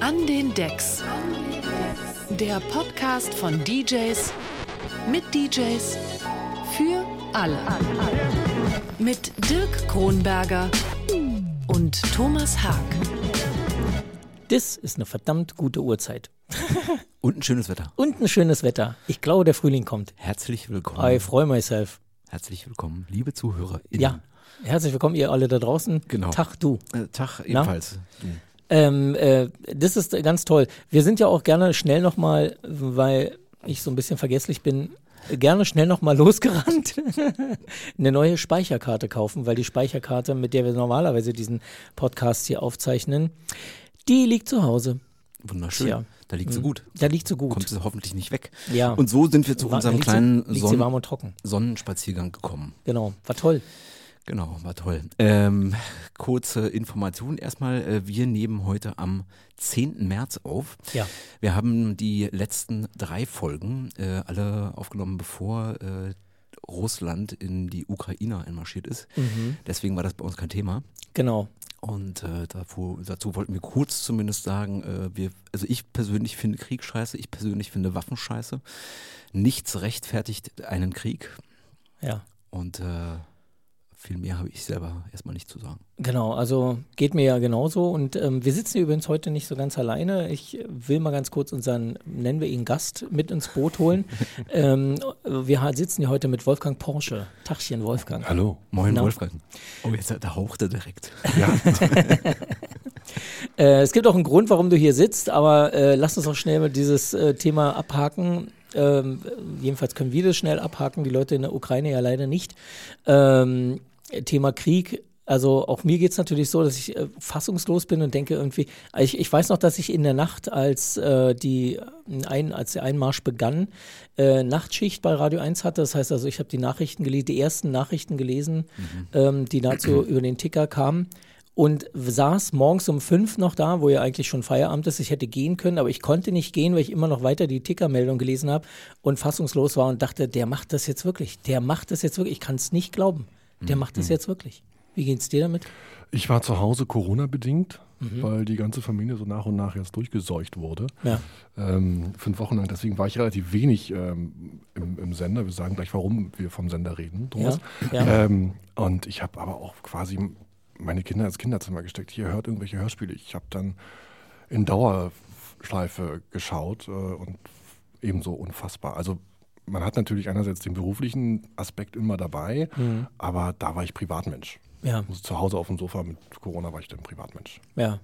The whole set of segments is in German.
An den Decks. Der Podcast von DJs mit DJs für alle. Mit Dirk Kronberger und Thomas Haag. Das ist eine verdammt gute Uhrzeit. Und ein schönes Wetter. Und ein schönes Wetter. Ich glaube, der Frühling kommt. Herzlich willkommen. I freue myself. Herzlich willkommen, liebe Zuhörer. Ja. Herzlich willkommen, ihr alle da draußen. Genau. Tag, du. Äh, Tag ebenfalls. Du. Ähm, äh, das ist ganz toll. Wir sind ja auch gerne schnell nochmal, weil ich so ein bisschen vergesslich bin, gerne schnell nochmal losgerannt, eine neue Speicherkarte kaufen, weil die Speicherkarte, mit der wir normalerweise diesen Podcast hier aufzeichnen, die liegt zu Hause. Wunderschön. Tja. Da liegt sie gut. Da liegt sie gut. Kommt sie hoffentlich nicht weg. Ja. Und so sind wir zu unserem sie- kleinen Sonnen warm und trocken. Sonnenspaziergang gekommen. Genau, war toll. Genau, war toll. Ähm, kurze Information erstmal. Äh, wir nehmen heute am 10. März auf. Ja. Wir haben die letzten drei Folgen äh, alle aufgenommen, bevor äh, Russland in die Ukraine einmarschiert ist. Mhm. Deswegen war das bei uns kein Thema. Genau. Und äh, dazu, dazu wollten wir kurz zumindest sagen, äh, wir, also ich persönlich finde Krieg scheiße, ich persönlich finde Waffen scheiße. Nichts rechtfertigt einen Krieg Ja. und äh, viel mehr habe ich selber erstmal nicht zu sagen. Genau, also geht mir ja genauso. Und ähm, wir sitzen übrigens heute nicht so ganz alleine. Ich will mal ganz kurz unseren, nennen wir ihn Gast, mit ins Boot holen. ähm, wir sitzen hier heute mit Wolfgang Porsche. Tachchen, Wolfgang. Hallo. Moin Na? Wolfgang. Oh, jetzt da haucht er direkt. Ja, Äh, es gibt auch einen Grund, warum du hier sitzt, aber äh, lass uns auch schnell mal dieses äh, Thema abhaken. Ähm, jedenfalls können wir das schnell abhaken, die Leute in der Ukraine ja leider nicht. Ähm, Thema Krieg. Also auch mir geht's natürlich so, dass ich äh, fassungslos bin und denke irgendwie, ich, ich weiß noch, dass ich in der Nacht, als äh, die ein, als der Einmarsch begann, äh, Nachtschicht bei Radio 1 hatte. Das heißt also, ich habe die Nachrichten gelesen, die ersten Nachrichten gelesen, ähm, die dazu über den Ticker kamen und saß morgens um fünf noch da, wo ja eigentlich schon Feierabend ist. Ich hätte gehen können, aber ich konnte nicht gehen, weil ich immer noch weiter die Tickermeldung gelesen habe und fassungslos war und dachte, der macht das jetzt wirklich. Der macht das jetzt wirklich. Ich kann es nicht glauben. Der macht das jetzt wirklich. Wie geht's dir damit? ich war zu Hause Corona-bedingt, Mhm. weil die ganze Familie so nach und nach jetzt durchgeseucht wurde. Ja. Ähm, fünf Wochen lang. Deswegen war ich relativ wenig ähm, im, im Sender. Wir sagen gleich, warum wir vom Sender reden, Thomas. Ja, ja. Ähm, und ich habe aber auch quasi meine Kinder ins Kinderzimmer gesteckt. Hier hört irgendwelche Hörspiele. Ich habe dann in Dauerschleife geschaut äh, und ebenso unfassbar. Also man hat natürlich einerseits den beruflichen Aspekt immer dabei, Mhm. aber da war ich Privatmensch. Ja, Also zu Hause auf dem Sofa mit Corona war ich dann Privatmensch. ja.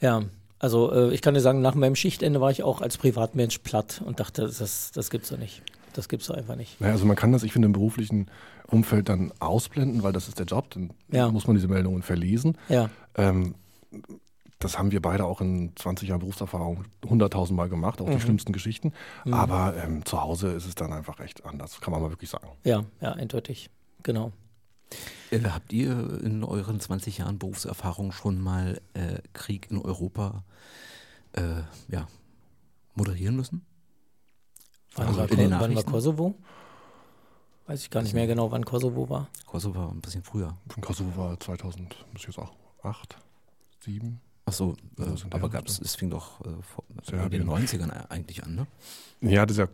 Ja. Also äh, ich kann dir sagen, nach meinem Schichtende war ich auch als Privatmensch platt und dachte, das, das gibt's doch nicht. Das gibt's doch einfach nicht. Naja, also man kann das, ich finde, im beruflichen Umfeld dann ausblenden, weil das ist der Job, dann Ja. muss man diese Meldungen verlesen. Ja, Ähm, das haben wir beide auch in 20 Jahren Berufserfahrung hunderttausend Mal gemacht, auch die schlimmsten Geschichten. Aber ähm, zu Hause ist es dann einfach echt anders, kann man mal wirklich sagen. ja, ja, eindeutig. Genau. Äh, habt ihr in euren 20 Jahren Berufserfahrung schon mal äh, Krieg in Europa äh, ja, moderieren müssen? Wann, Also war, in den wann war? Kosovo? Weiß ich gar nicht mehr genau, wann Kosovo war. Kosovo war ein bisschen früher. Von Kosovo war 2000, muss ich jetzt auch, 8, 7. Achso, äh, Ja, das sind aber ja- gab's, es fing doch äh, vor, in Serbien. den 90ern eigentlich an, ne? Ja, dieser,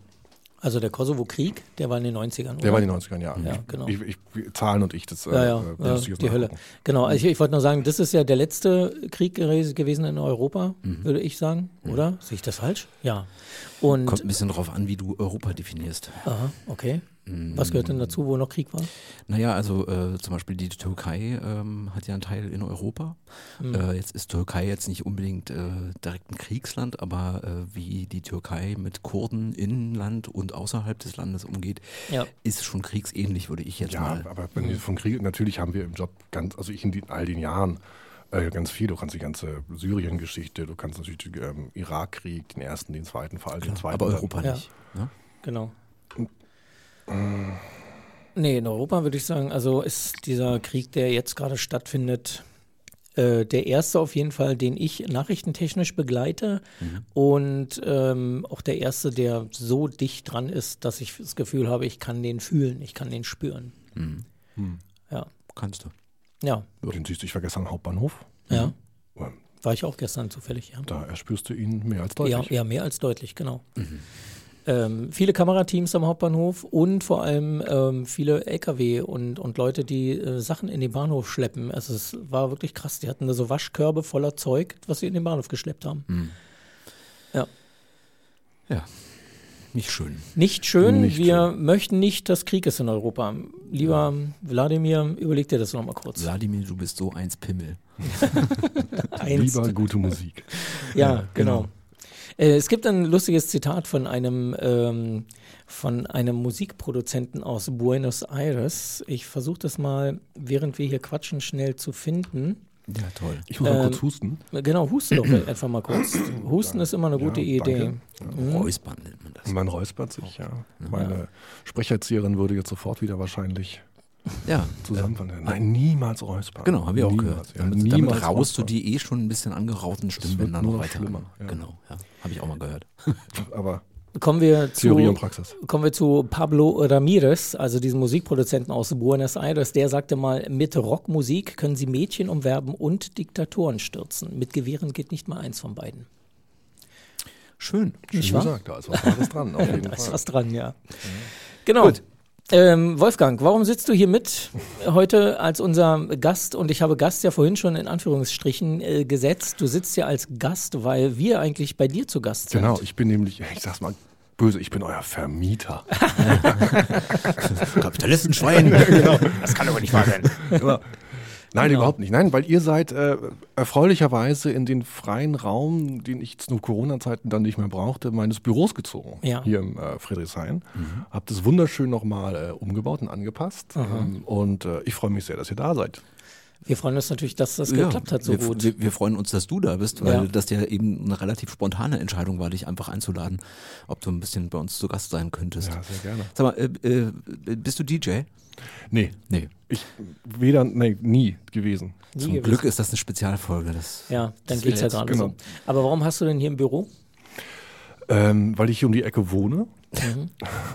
Also der Kosovo-Krieg, der war in den 90ern. der oder? war in den 90ern, ja. Ja, genau. Ich, ich, Zahlen und ich, das äh, Ja, ja, äh, ja ich die Hölle. Genau, also ich, ich wollte nur sagen, das ist ja der letzte Krieg gewesen in Europa, würde ich sagen, oder? Sehe ich das falsch? Ja. Und, Kommt ein bisschen drauf an, wie du Europa definierst. aha, okay. Was gehört denn dazu, wo noch Krieg war? Naja, also äh, zum Beispiel die Türkei ähm, hat ja einen Teil in Europa. Äh, jetzt ist Türkei jetzt nicht unbedingt äh, direkt ein Kriegsland, aber äh, wie die Türkei mit Kurden in Land und außerhalb des Landes umgeht, Ja. ist schon kriegsähnlich, würde ich jetzt Ja, mal. aber wenn wir von Krieg, natürlich haben wir im Job ganz, also ich in die, all den Jahren äh, ganz viel. Du kannst die ganze Syrien-Geschichte, du kannst natürlich den ähm, Irakkrieg, den ersten, den zweiten, vor allem den zweiten. aber dann- Europa Ja. nicht. Ne? Genau. Nee, in Europa würde ich sagen, also ist dieser Krieg, der jetzt gerade stattfindet, äh, der erste auf jeden Fall, den ich nachrichtentechnisch begleite und ähm, auch der erste, der so dicht dran ist, dass ich das Gefühl habe, ich kann den fühlen, ich kann den spüren. Ja, Kannst du. ja, Den siehst du, ich war gestern am Hauptbahnhof. ja. Ähm, War ich auch gestern zufällig, ja. Da erspürst du ihn mehr als Ja, deutlich. ja mehr als deutlich, genau. Ähm, viele Kamerateams am Hauptbahnhof und vor allem ähm, viele LKW und, und Leute, die äh, Sachen in den Bahnhof schleppen. Also es war wirklich krass. Die hatten da so Waschkörbe voller Zeug, was sie in den Bahnhof geschleppt haben. Ja. Ja, nicht schön. Nicht schön. Nicht Wir möchten nicht, dass Krieg ist in Europa. Lieber Wladimir, überleg dir das nochmal kurz. Wladimir, du bist so eins Pimmel. Einst. Lieber gute Musik. Ja, genau. Äh, es gibt ein lustiges Zitat von einem, ähm, von einem Musikproduzenten aus Buenos Aires. Ich versuche das mal, während wir hier quatschen, schnell zu finden. Ja, toll. Ich muss mal Ähm, kurz husten. Genau, huste doch einfach mal kurz. Husten ist immer eine gute Ja, Idee. danke. Räuspern nennt man das. Man räuspert sich, ja. Meine Sprecherzieherin würde jetzt sofort wieder wahrscheinlich Ja, zusammenfallen. Nein, niemals räuspern. Genau, haben wir auch gehört. Ja, damit, niemals damit raust du die eh schon ein bisschen angerauten Stimmbänder noch noch weiter. schlimmer, ja. Genau, ja. Habe ich auch mal gehört. Aber Kommen wir zu, Theorie und Praxis. kommen wir zu Pablo Ramirez, also diesem Musikproduzenten aus Buenos Aires. Der sagte mal, mit Rockmusik können Sie Mädchen umwerben und Diktatoren stürzen. Mit Gewehren geht nicht mal eins von beiden. Schön. Nicht Schön gesagt, da ist was dran, auf jeden Da ist was dran, ja. Genau. Ähm, Wolfgang, warum sitzt du hier mit heute als unser Gast? Und ich habe Gast ja vorhin schon in Anführungsstrichen äh, gesetzt. Du sitzt ja als Gast, weil wir eigentlich bei dir zu Gast sind. Genau, ich bin nämlich, ich sag's mal böse, ich bin euer Vermieter. Kapitalistenschwein. Das kann aber nicht wahr sein. Genau. Nein, Genau. überhaupt nicht. Nein, weil ihr seid äh, erfreulicherweise in den freien Raum, den ich zu Corona-Zeiten dann nicht mehr brauchte, meines Büros gezogen. Ja. Hier im äh, Friedrichshain. Habt es wunderschön nochmal äh, umgebaut und angepasst. Ähm, und äh, ich freue mich sehr, dass ihr da seid. Wir freuen uns natürlich, dass das Ja, geklappt hat so wir, gut. Wir, wir freuen uns, dass du da bist, weil Ja. das ja eben eine relativ spontane Entscheidung war, dich einfach einzuladen, ob du ein bisschen bei uns zu Gast sein könntest. Ja, sehr gerne. Sag mal, äh, äh, bist du DJ? Nee, Nee. ich weder, nee, nie gewesen. Nie Zum gewesen. Glück ist das eine Spezialfolge. Das Ja, dann das geht's ja gerade genau. so. Aber warum hast du denn hier im Büro? Ähm, weil ich hier um die Ecke wohne. Mhm.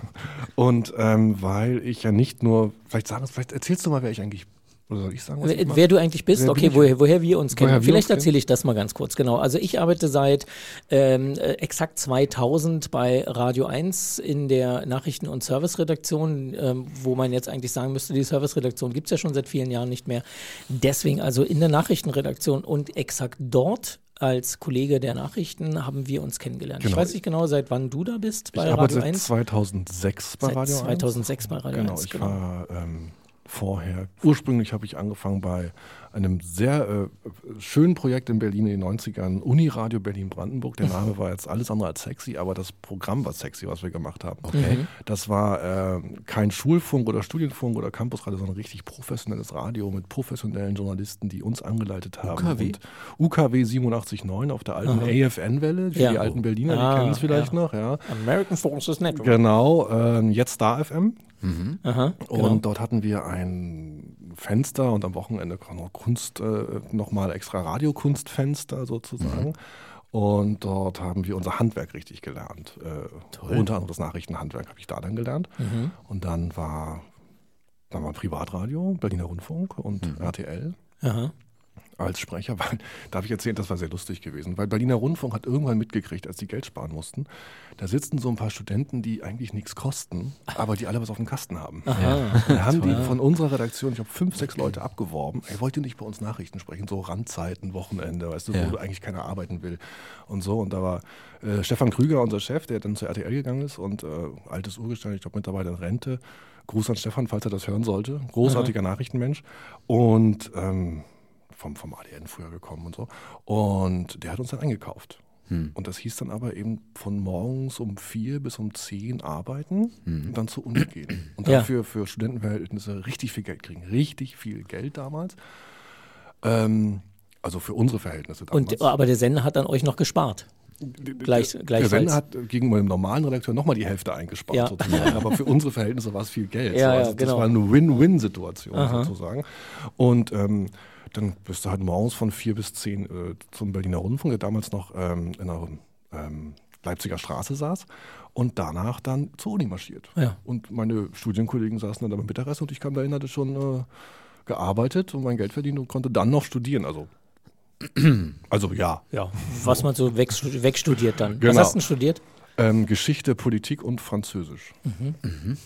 Und ähm, weil ich ja nicht nur, vielleicht sagen, vielleicht erzählst du mal, wer ich eigentlich, oder soll ich sagen, was ich Wer, du eigentlich bist, Wer okay, ich? woher, woher wir uns kennen. Wir Vielleicht erzähle ich das mal ganz kurz, genau. Also ich arbeite seit ähm, äh, exakt 2000 bei Radio 1 in der Nachrichten- und Serviceredaktion, ähm, wo man jetzt eigentlich sagen müsste, die Serviceredaktion gibt's ja schon seit vielen Jahren nicht mehr. Deswegen also in der Nachrichtenredaktion und exakt dort als Kollege der Nachrichten haben wir uns kennengelernt. Ich Genau. weiß nicht genau, seit wann du da bist bei ich Radio seit 1. 2006 bei Seit Radio 1. 2006 bei Radio genau, 1, ich genau. war ähm, vorher, ursprünglich habe ich angefangen bei einem sehr äh, schönen Projekt in Berlin in den 90ern, Uniradio Berlin-Brandenburg. Der Name war jetzt alles andere als sexy, aber das Programm war sexy, was wir gemacht haben. Okay. Das war äh, kein Schulfunk oder Studienfunk oder Campusradio, sondern richtig professionelles Radio mit professionellen Journalisten, die uns angeleitet haben. UKW? Und UKW 87.9 auf der alten AFN-Welle, für Ja. die alten Berliner, Ah, die kennen es vielleicht ja. noch, ja. American Forces Network. Genau, ähm, jetzt Star FM. Aha, Und genau. dort hatten wir ein Fenster und am Wochenende Kunst, äh, nochmal extra Radiokunstfenster sozusagen. Und dort haben wir unser Handwerk richtig gelernt. Äh, unter anderem das Nachrichtenhandwerk habe ich da dann gelernt. Und dann war, dann war Privatradio, Berliner Rundfunk und RTL Aha. Als Sprecher, weil, darf ich erzählen, das war sehr lustig gewesen, weil Berliner Rundfunk hat irgendwann mitgekriegt, als die Geld sparen mussten, da sitzen so ein paar Studenten, die eigentlich nichts kosten, aber die alle was auf dem Kasten haben. Aha. Da haben die von unserer Redaktion, ich habe fünf, sechs Leute abgeworben, ey, wollt ihr nicht bei uns Nachrichten sprechen, so Randzeiten, Wochenende, weißt du, Ja. wo eigentlich keiner arbeiten will und so. Und da war äh, Stefan Krüger, unser Chef, der dann zur RTL gegangen ist und äh, altes Urgestein, ich glaube mittlerweile in Rente. Gruß an Stefan, falls er das hören sollte. Großartiger Nachrichtenmensch. Und ähm, vom, vom ADN früher gekommen und so. Und der hat uns dann eingekauft. Und das hieß dann aber eben von morgens um vier bis um zehn arbeiten und dann zur Uni gehen. Und Ja. dafür für Studentenverhältnisse richtig viel Geld kriegen. Richtig viel Geld damals. Ähm, also für unsere Verhältnisse damals. Und, aber der Sender hat an euch noch gespart. Gleich, der. Sender hat gegenüber dem normalen Redakteur nochmal die Hälfte eingespart Ja. sozusagen. Aber für unsere Verhältnisse war es viel Geld. Ja, ja, also das genau. war eine Win-Win-Situation sozusagen. Und ähm, dann bist du halt morgens von vier bis zehn äh, zum Berliner Rundfunk, der damals noch ähm, in der ähm, Leipziger Straße saß und danach dann zur Uni marschiert. Ja. Und meine Studienkollegen saßen dann da beim Mittagessen und ich kam dahin, hatte schon äh, gearbeitet und mein Geld verdient und konnte dann noch studieren. Also Also ja. Ja, was man so weg, wegstudiert dann. Was Genau. hast du denn studiert? Ähm, Geschichte, Politik und Französisch.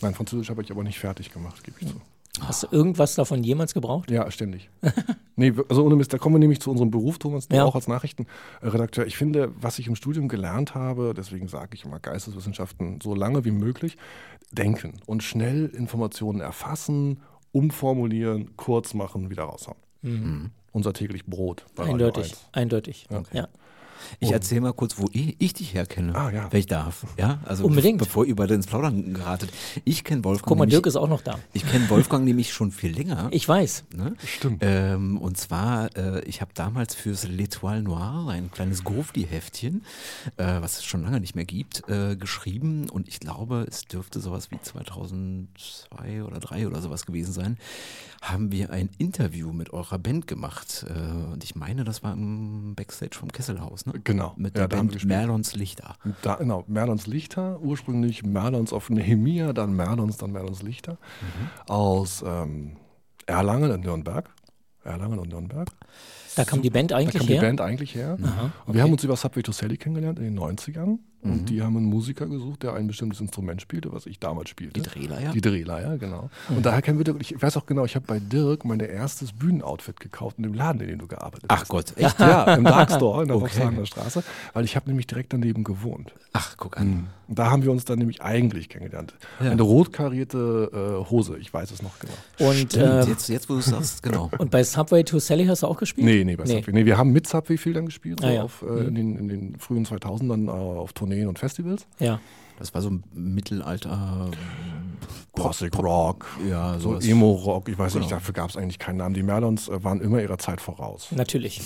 Nein, Französisch habe ich aber nicht fertig gemacht, gebe ich zu. Hast du irgendwas davon jemals gebraucht? Ja, ständig. nee, also ohne Mist, da kommen wir nämlich zu unserem Beruf, Thomas, Ja. auch als Nachrichtenredakteur. Ich finde, was ich im Studium gelernt habe, deswegen sage ich immer Geisteswissenschaften so lange wie möglich, denken und schnell Informationen erfassen, umformulieren, kurz machen, wieder raushauen. Unser täglich Brot. Mhm. Eindeutig, 1. eindeutig. Ja. Ich erzähle mal kurz, wo ich, ich dich herkenne, Ah, ja. wenn ich darf. Ja, also Unbedingt. be- bevor ihr beide ins Plaudern geratet. Ich kenne Wolfgang. Guck mal, nämlich, Dirk ist auch noch da. ich kenne Wolfgang nämlich schon viel länger. Ich weiß. Ne? Stimmt. Ähm, und zwar, äh, ich habe damals fürs L'Etoile Noir, ein kleines Grufti-Heftchen, äh, was es schon lange nicht mehr gibt, äh, geschrieben. Und ich glaube, es dürfte sowas wie 2002 oder 3 oder sowas gewesen sein, haben wir ein Interview mit eurer Band gemacht. Äh, und ich meine, das war im Backstage vom Kesselhaus, ne? Genau. Mit Ja, der da Band. Merlons Lichter. Da, genau, Merlons Lichter, ursprünglich Merlons auf Nehemia, dann Merlons, dann Merlons Lichter. Aus ähm, Erlangen und Nürnberg. Erlangen und Nürnberg. Da kam die Band Da eigentlich kam her. die Band eigentlich her. Und wir haben uns über Subway to Sally kennengelernt in den 90ern. Und die haben einen Musiker gesucht, der ein bestimmtes Instrument spielte, was ich damals spielte. Die Drehleier? Die Drehleier, genau. Und daher kennen wir Dirk. Ich weiß auch genau, ich habe bei Dirk mein erstes Bühnenoutfit gekauft in dem Laden, in dem du gearbeitet Ach hast. Gott, echt? Ja, im Dark Store in der Okay. Straße, weil ich habe nämlich direkt daneben gewohnt. Ach, guck an. Und da haben wir uns dann nämlich eigentlich kennengelernt. Ja. Eine rot karierte äh, Hose, ich weiß es noch genau. Und, Stimmt, äh, jetzt, jetzt, wo du es sagst, genau. und bei Subway to Sally hast du auch gespielt? Nee, nee, bei Nee. Subway. Nee, wir haben mit Subway viel dann gespielt, so Ah, ja. auf, äh, in, den, in den frühen 2000ern äh, auf Tourneen und Festivals. Ja. Das war so ein Mittelalter. Gothic Rock, Ja, so sowas. Emo-Rock, ich weiß nicht, Genau. dafür gab es eigentlich keinen Namen. Die Merlons äh, waren immer ihrer Zeit voraus. Natürlich.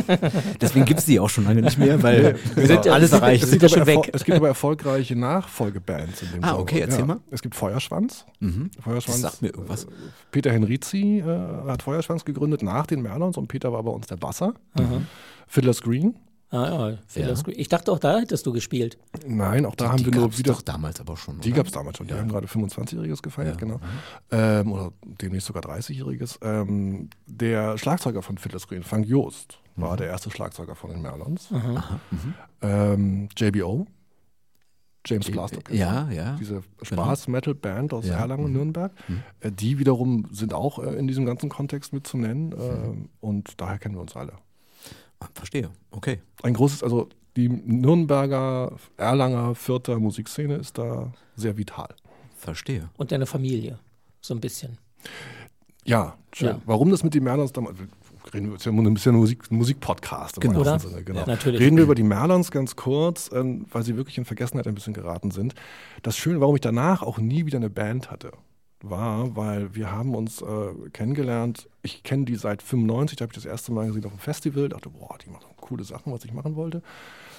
Deswegen gibt es die auch schon lange nicht mehr, weil Wir sind ja- alles erreicht. wir sind ja schon weg. es gibt aber erfolgreiche Nachfolgebands in dem Ah, Genre. okay, erzähl mal. Es gibt Feuerschwanz. Mhm. Feuerschwanz. Das sagt mir irgendwas. Peter Henrizi äh, hat Feuerschwanz gegründet nach den Merlons und Peter war bei uns der Basser. Fiddler's Green. Ah, ja, Fiddler's Ja. Green. Ich dachte auch, da hättest du gespielt. Nein, auch da die haben wir nur gab's wieder. doch damals aber schon. Die gab es damals schon. Die haben gerade 25-Jähriges gefeiert, genau. Ähm, oder demnächst sogar 30-Jähriges. Ähm, der Schlagzeuger von Fiddler's Green, Frank Joost, war der erste Schlagzeuger von den Merlons. Ähm, JBO, James Blastock. Ja, ja. Diese Spaß-Metal-Band aus Ja. Erlangen, Nürnberg. Äh, die wiederum sind auch äh, in diesem ganzen Kontext mit zu nennen. ähm, Und daher kennen wir uns alle. Verstehe. Okay. Ein großes, also die Nürnberger, Erlanger, Fürther Musikszene ist da sehr vital. Verstehe. Und deine Familie. So ein bisschen. Ja, schön. Ja. Warum das mit den Merlons damals? Reden wir, ist ja ein bisschen ein Musik, Musikpodcast. im Genau. Sinne, genau. Ja, natürlich. Reden wir über die Merlons ganz kurz, ähm, weil sie wirklich in Vergessenheit ein bisschen geraten sind. Das Schöne, warum ich danach auch nie wieder eine Band hatte, war, weil wir haben uns äh, kennengelernt. Ich kenne die seit 95, da habe ich das erste Mal gesehen auf dem Festival. Dachte, boah, die machen coole Sachen, was ich machen wollte.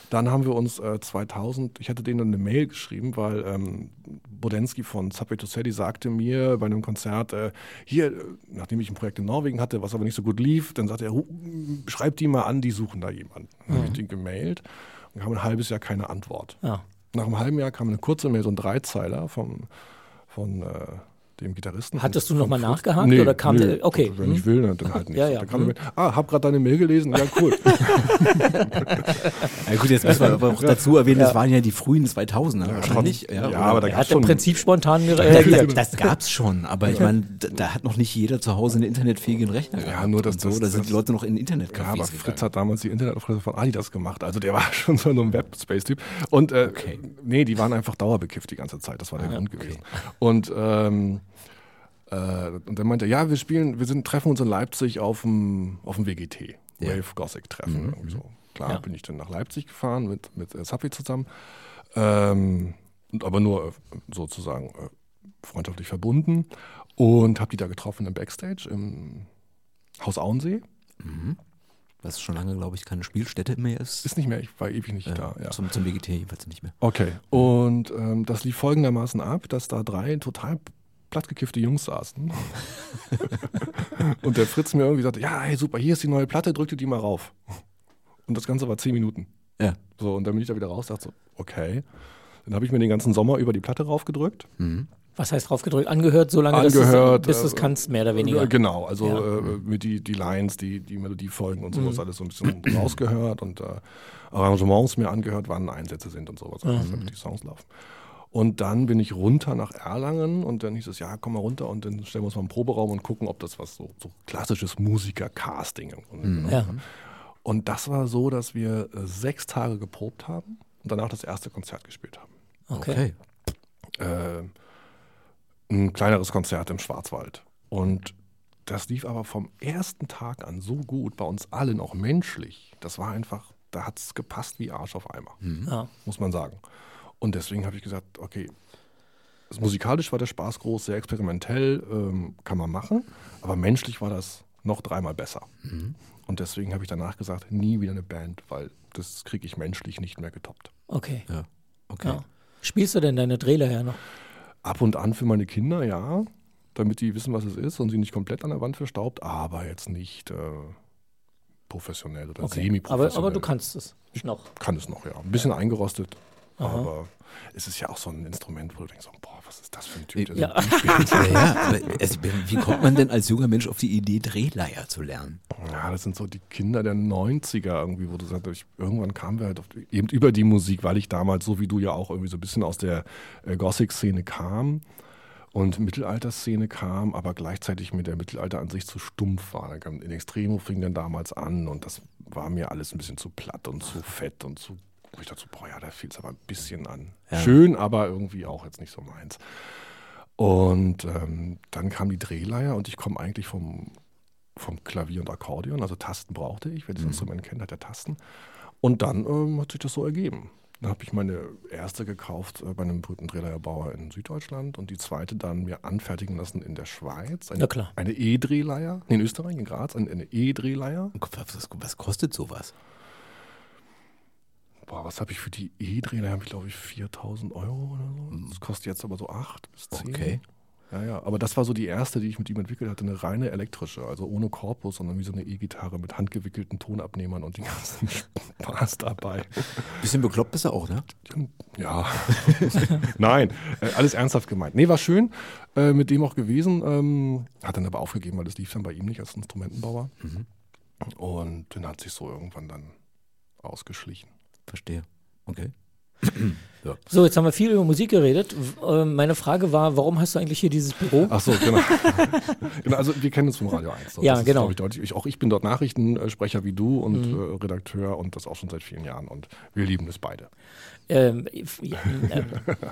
Dann haben wir uns äh, 2000, ich hatte denen eine Mail geschrieben, weil ähm, Bodensky von Subway to Sally sagte mir bei einem Konzert, äh, hier, äh, nachdem ich ein Projekt in Norwegen hatte, was aber nicht so gut lief, dann sagte er, "Hu- schreib die mal an, die suchen da jemanden. Dann habe ich den gemailt und kam ein halbes Jahr keine Antwort. Ja. Nach einem halben Jahr kam eine kurze Mail, so ein Dreizeiler vom, von äh, dem Gitarristen. Hattest du noch mal von Fritz. nachgehakt nee, oder kam nee, der- okay, Wenn hm. ich will, dann- dann halt nicht. Ja, ja, Dann kam hm. Mail, ah, hab gerade deine Mail gelesen, ja cool. Ja, gut, jetzt müssen wir aber auch dazu erwähnen, das waren ja die frühen 2000er wahrscheinlich. Ja, aber da Er gab's hat im schon- Prinzip spontan Ja, reagiert. das, das gab's schon, aber ich meine, da, da hat noch nicht jeder zu Hause einen internetfähigen Rechner Ja, gehabt. nur das- so. das- Da sind die Leute noch in Ja, Internetcafés aber gegangen. Fritz hat damals die Internetauftritte von Adidas gemacht. Also der war schon so ein Webspace-Typ. Und äh, Okay. nee, die waren einfach dauerbekifft die ganze Zeit. Das war der Grund gewesen. Und, ähm, äh, und dann meinte er, ja, wir spielen, wir sind, treffen uns in Leipzig auf dem, auf dem WGT. Ja. Wave Gothic Treffen. Irgendwie so. Klar, Ja. bin ich dann nach Leipzig gefahren mit, mit äh, Sapi zusammen. Ähm, aber nur äh, sozusagen äh, freundschaftlich verbunden. Und habe die da getroffen im Backstage im Haus Auensee. Was schon lange, glaube ich, keine Spielstätte mehr ist. Ist nicht mehr, ich war ewig nicht äh, da. Ja. zum, zum WGT jedenfalls nicht mehr. Okay. Und ähm, das lief folgendermaßen ab, dass da drei total plattgekiffte Jungs saßen. und der Fritz mir irgendwie sagte, ja, hey, super, hier ist die neue Platte, drück dir die mal rauf. Und das Ganze war zehn Minuten. Ja. So, und dann bin ich da wieder raus, dachte so, okay. Dann habe ich mir den ganzen Sommer über die Platte raufgedrückt. Mhm. Was heißt draufgedrückt? Angehört, solange Angehört, bis du es äh, kannst, mehr oder weniger. Äh, Genau, also Ja. äh, mit die, die Lines, die, die Melodiefolgen und Mhm. sowas alles so ein bisschen rausgehört und äh, Arrangements mir angehört, wann Einsätze sind und sowas, alles, damit die Songs laufen. Und dann bin ich runter nach Erlangen und dann hieß es, ja, komm mal runter und dann stellen wir uns mal einen Proberaum und gucken, ob das was so, so klassisches Musiker-Casting im Grunde genommen Ja. Und das war so, dass wir äh, sechs Tage geprobt haben und danach das erste Konzert gespielt haben. Okay. Äh, ein kleineres Konzert im Schwarzwald. Und das lief aber vom ersten Tag an so gut, bei uns allen auch menschlich. Das war einfach, da hat es gepasst wie Arsch auf Eimer, Ja. muss man sagen. Und deswegen habe ich gesagt, okay, das musikalisch war der Spaß groß, sehr experimentell, ähm, kann man machen, aber menschlich war das noch dreimal besser. Und deswegen habe ich danach gesagt, nie wieder eine Band, weil das kriege ich menschlich nicht mehr getoppt. Okay. Ja. Okay. Ja. Spielst du denn deine Drehler ja noch? Ab und an für meine Kinder, ja, damit die wissen, was es ist und sie nicht komplett an der Wand verstaubt, aber jetzt nicht äh, professionell oder Okay. semi-professionell. Aber, aber du kannst es noch. Kann es noch, ja. Ein bisschen eingerostet, aber es ist ja auch so ein Instrument, wo du denkst, boah, was ist das für ein Typ, der Ja. so spielt. Ja, ja, aber also, wie kommt man denn als junger Mensch auf die Idee, Drehleier zu lernen? Ja, das sind so die Kinder der 90er irgendwie, wo du sagst, ich, irgendwann kamen wir halt auf, die- eben über die Musik, weil ich damals, so wie du ja auch irgendwie so ein bisschen aus der äh, Gothic-Szene kam und Mittelalter-Szene kam, aber gleichzeitig mit der Mittelalter an sich zu stumpf war. In Extremo fing dann damals an und das war mir alles ein bisschen zu platt und zu fett und zu, wo ich so, boah, ja, da fiel es aber ein bisschen an. Ja. Schön, aber irgendwie auch jetzt nicht so meins. Und ähm, dann kam die Drehleier und ich komme eigentlich vom, vom Klavier und Akkordeon, also Tasten brauchte ich. Wer das Instrument kennt, hat ja Tasten. Und dann ähm, hat sich das so ergeben. Dann habe ich meine erste gekauft äh, bei einem berühmten Drehleierbauer in Süddeutschland und die zweite dann mir anfertigen lassen in der Schweiz. Eine, Na klar. Eine E-Drehleier, nee, in Österreich, in Graz, eine, eine E-Drehleier. Was, was kostet sowas? Boah, was habe ich für die E-Drehleier? Habe ich glaube ich 4000 Euro oder so. Das kostet jetzt aber so 8 bis 10. Okay. Ja, ja, aber das war so die erste, die ich mit ihm entwickelt hatte, eine reine elektrische, also ohne Korpus, sondern wie so eine E-Gitarre mit handgewickelten Tonabnehmern und den ganzen Spaß dabei. Bisschen bekloppt bist du auch, ne? Ja, nein, äh, alles ernsthaft gemeint. Nee, war schön, äh, mit dem auch gewesen, ähm, hat dann aber aufgegeben, weil das lief dann bei ihm nicht als Instrumentenbauer. Und dann hat sich so irgendwann dann ausgeschlichen. Verstehe. Okay. ja. So, jetzt haben wir viel über Musik geredet. Äh, Meine Frage war, warum hast du eigentlich hier dieses Büro? Ach so, genau. genau. Also wir kennen uns vom Radio 1. Ja, das ist, genau. Ich, deutlich. ich, auch ich bin dort Nachrichtensprecher wie du und äh, Redakteur und das auch schon seit vielen Jahren und wir lieben es beide. Ähm, ähm,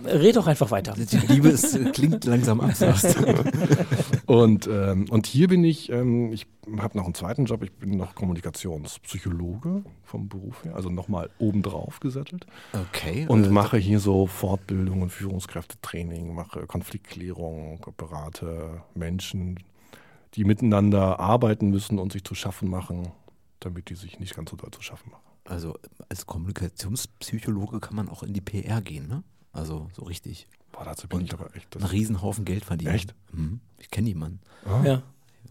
red doch einfach weiter. Die Liebe ist, äh, klingt langsam ab. Und, ähm, und hier bin ich, ähm, ich habe noch einen zweiten Job, ich bin noch Kommunikationspsychologe vom Beruf her, also nochmal obendrauf gesettelt Okay. und äh, mache hier so Fortbildung und Führungskräftetraining, mache Konfliktklärung, berate Menschen, die miteinander arbeiten müssen und sich zu schaffen machen, damit die sich nicht ganz so doll zu schaffen machen. Also als Kommunikationspsychologe kann man auch in die PR gehen, ne? Also so richtig. Boah, dazu bin ich aber echt. Einen Riesenhaufen Geld verdienen. Echt? Mhm. Ich kenne jemanden. Ja.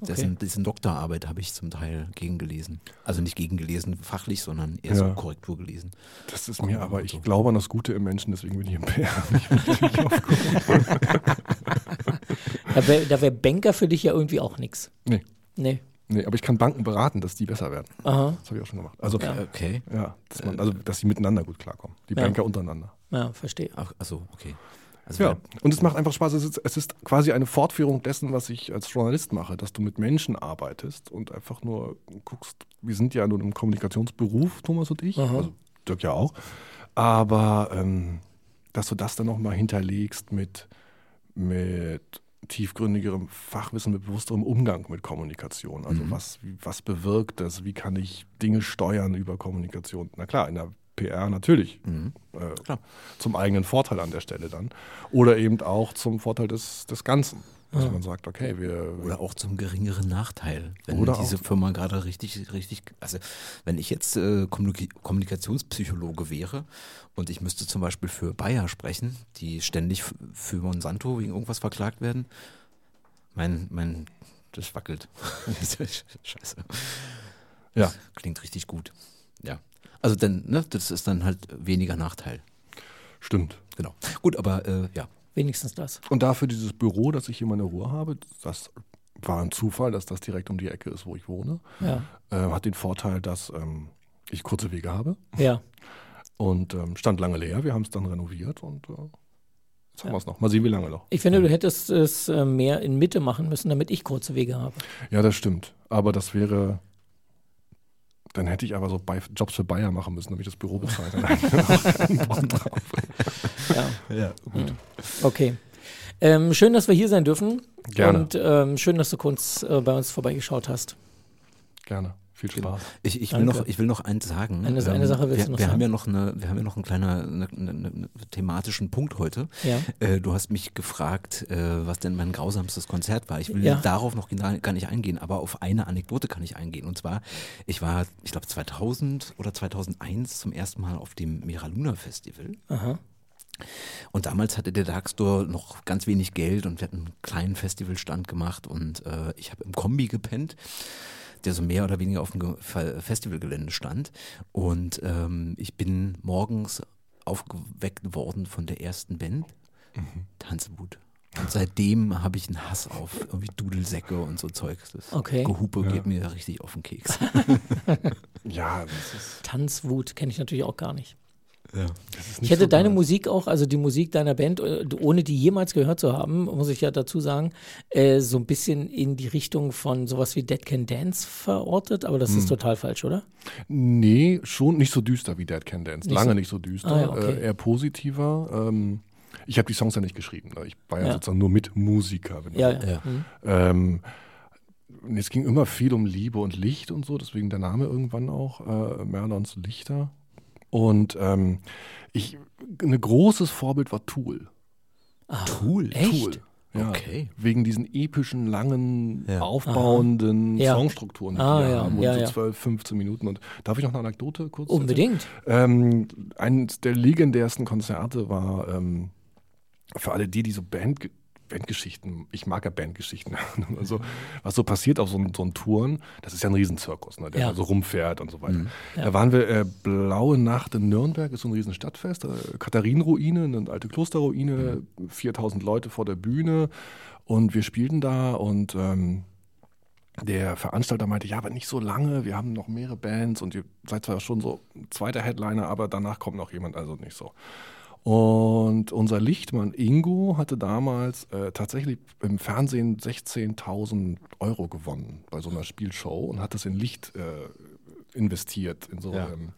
Dessen, dessen Doktorarbeit habe ich zum Teil gegengelesen. Also nicht gegengelesen fachlich, sondern eher so Ja. Korrektur gelesen. Das ist mir aber, ich so. glaube an das Gute im Menschen, deswegen bin ich im PR. Ich möchte nicht aufgucken. Da wäre wär Banker für dich ja irgendwie auch nichts. Nee. Nee. Nee, aber ich kann Banken beraten, dass die besser werden. Aha. Das habe ich auch schon gemacht. Also, Ja. ja, Okay. dass, man, also, dass sie miteinander gut klarkommen. Die Ja. Banker untereinander. Ja, verstehe. Ach, achso, okay. Also Ja, und es macht einfach Spaß. Es ist, es ist quasi eine Fortführung dessen, was ich als Journalist mache, dass du mit Menschen arbeitest und einfach nur guckst, wir sind ja nun im Kommunikationsberuf, Thomas und ich, Aha. also Dirk ja auch, aber ähm, dass du das dann nochmal hinterlegst mit, mit tiefgründigerem Fachwissen, mit bewussterem Umgang mit Kommunikation. Also was, wie, was bewirkt das? Wie kann ich Dinge steuern über Kommunikation? Na klar, in der PR natürlich. Mhm. Äh, Klar. Zum eigenen Vorteil an der Stelle dann. Oder eben auch zum Vorteil des, des Ganzen. Dass man sagt, okay, wir. Oder auch zum geringeren Nachteil. Wenn Oder diese Firma gerade richtig, richtig, also wenn ich jetzt äh, Kommunik Kommunikationspsychologe wäre und ich müsste zum Beispiel für Bayer sprechen, die ständig für Monsanto wegen irgendwas verklagt werden, mein, mein, das wackelt. Scheiße. Ja. Klingt richtig gut. Ja. Also dann, ne, das ist dann halt weniger Nachteil. Stimmt. Genau. Gut, aber äh, ja, Wenigstens das. Und dafür dieses Büro, dass ich hier meine Ruhe habe, das war ein Zufall, dass das direkt um die Ecke ist, wo ich wohne. Ja. Ähm, hat den Vorteil, dass ähm, ich kurze Wege habe Ja. und ähm, stand lange leer. Wir haben es dann renoviert und äh, jetzt haben Ja. wir es noch. Mal sehen, wie lange noch. Ich finde, du hättest es äh, mehr in Mitte machen müssen, damit ich kurze Wege habe. Ja, das stimmt. Aber das wäre. Dann hätte ich aber so bei, Jobs für Bayer machen müssen, damit ich das Büro bezahlt. Ja. Ja, gut. Okay. Ähm, schön, dass wir hier sein dürfen. Gerne. Und ähm, schön, dass du kurz äh, bei uns vorbeigeschaut hast. Gerne. Viel Spaß. Ich, ich, will Danke. noch, ich will noch eins sagen. Eine- eine Sache willst wir, du noch wir haben sagen? ja noch eine, wir haben ja noch einen kleinen eine, eine, eine thematischen Punkt heute. Ja. Äh, du hast mich gefragt, äh, was denn mein grausamstes Konzert war. Ich will Ja. darauf noch gar nicht eingehen, aber auf eine Anekdote kann ich eingehen. Und zwar, ich war, ich glaube 2000 oder 2001 zum ersten Mal auf dem Mira Luna Festival. Aha. Und damals hatte der Dark Store noch ganz wenig Geld und wir hatten einen kleinen Festivalstand gemacht und äh, ich habe im Kombi gepennt, der so mehr oder weniger auf dem Ge- Fe- Festivalgelände stand. Und ähm, ich bin morgens aufgeweckt worden von der ersten Band, Tanzwut. Und seitdem habe ich einen Hass auf irgendwie Dudelsäcke und so Zeugs. Das Okay. Gehupe Ja. geht mir richtig auf den Keks. Ja, das ist, Tanzwut kenne ich natürlich auch gar nicht. Ja. das ist Ich hätte so deine geil. Musik auch, also die Musik deiner Band, äh, ohne die jemals gehört zu haben, muss ich ja dazu sagen, äh, so ein bisschen in die Richtung von sowas wie Dead Can Dance verortet, aber Hm. das ist total falsch, oder? Nee, schon nicht so düster wie Dead Can Dance. Nicht Lange so- nicht so düster. Ah, ja, okay. äh, eher positiver. Ähm, ich habe die Songs ja nicht geschrieben. Ne? Ich war ja, Ja. sozusagen nur mit Musiker. Ja, so ja. Ja. Mhm. Ähm, und es ging immer viel um Liebe und Licht und so, deswegen der Name irgendwann auch, äh, Merlons Lichter. Und ähm, ich, ein großes Vorbild war Tool. Ah, Tool. Echt? Tool. Ja, Okay. Wegen diesen epischen, langen, Ja. aufbauenden Ja. Songstrukturen, die Ah, ja, haben. Und ja, so ja. 12, 15 Minuten. Und darf ich noch eine Anekdote kurz? Unbedingt. Ähm, eines der legendärsten Konzerte war ähm, für alle die, die so Band, Bandgeschichten, ich mag ja Bandgeschichten, also, was so passiert auf so, so Touren, das ist ja ein Riesenzirkus, ne, der Ja. so rumfährt und so weiter. Ja. Da waren wir äh, Blaue Nacht in Nürnberg, ist so ein Riesenstadtfest, äh, Katharinenruine, eine alte Klosterruine, 4000 Leute vor der Bühne und wir spielten da und ähm, der Veranstalter meinte, ja, aber nicht so lange, wir haben noch mehrere Bands und ihr seid zwar schon so zweiter Headliner, aber danach kommt noch jemand, also nicht so. Und unser Lichtmann Ingo hatte damals äh, tatsächlich im Fernsehen 16.000 Euro gewonnen bei so einer Spielshow und hat das in Licht äh, investiert, in so Ja. ähm,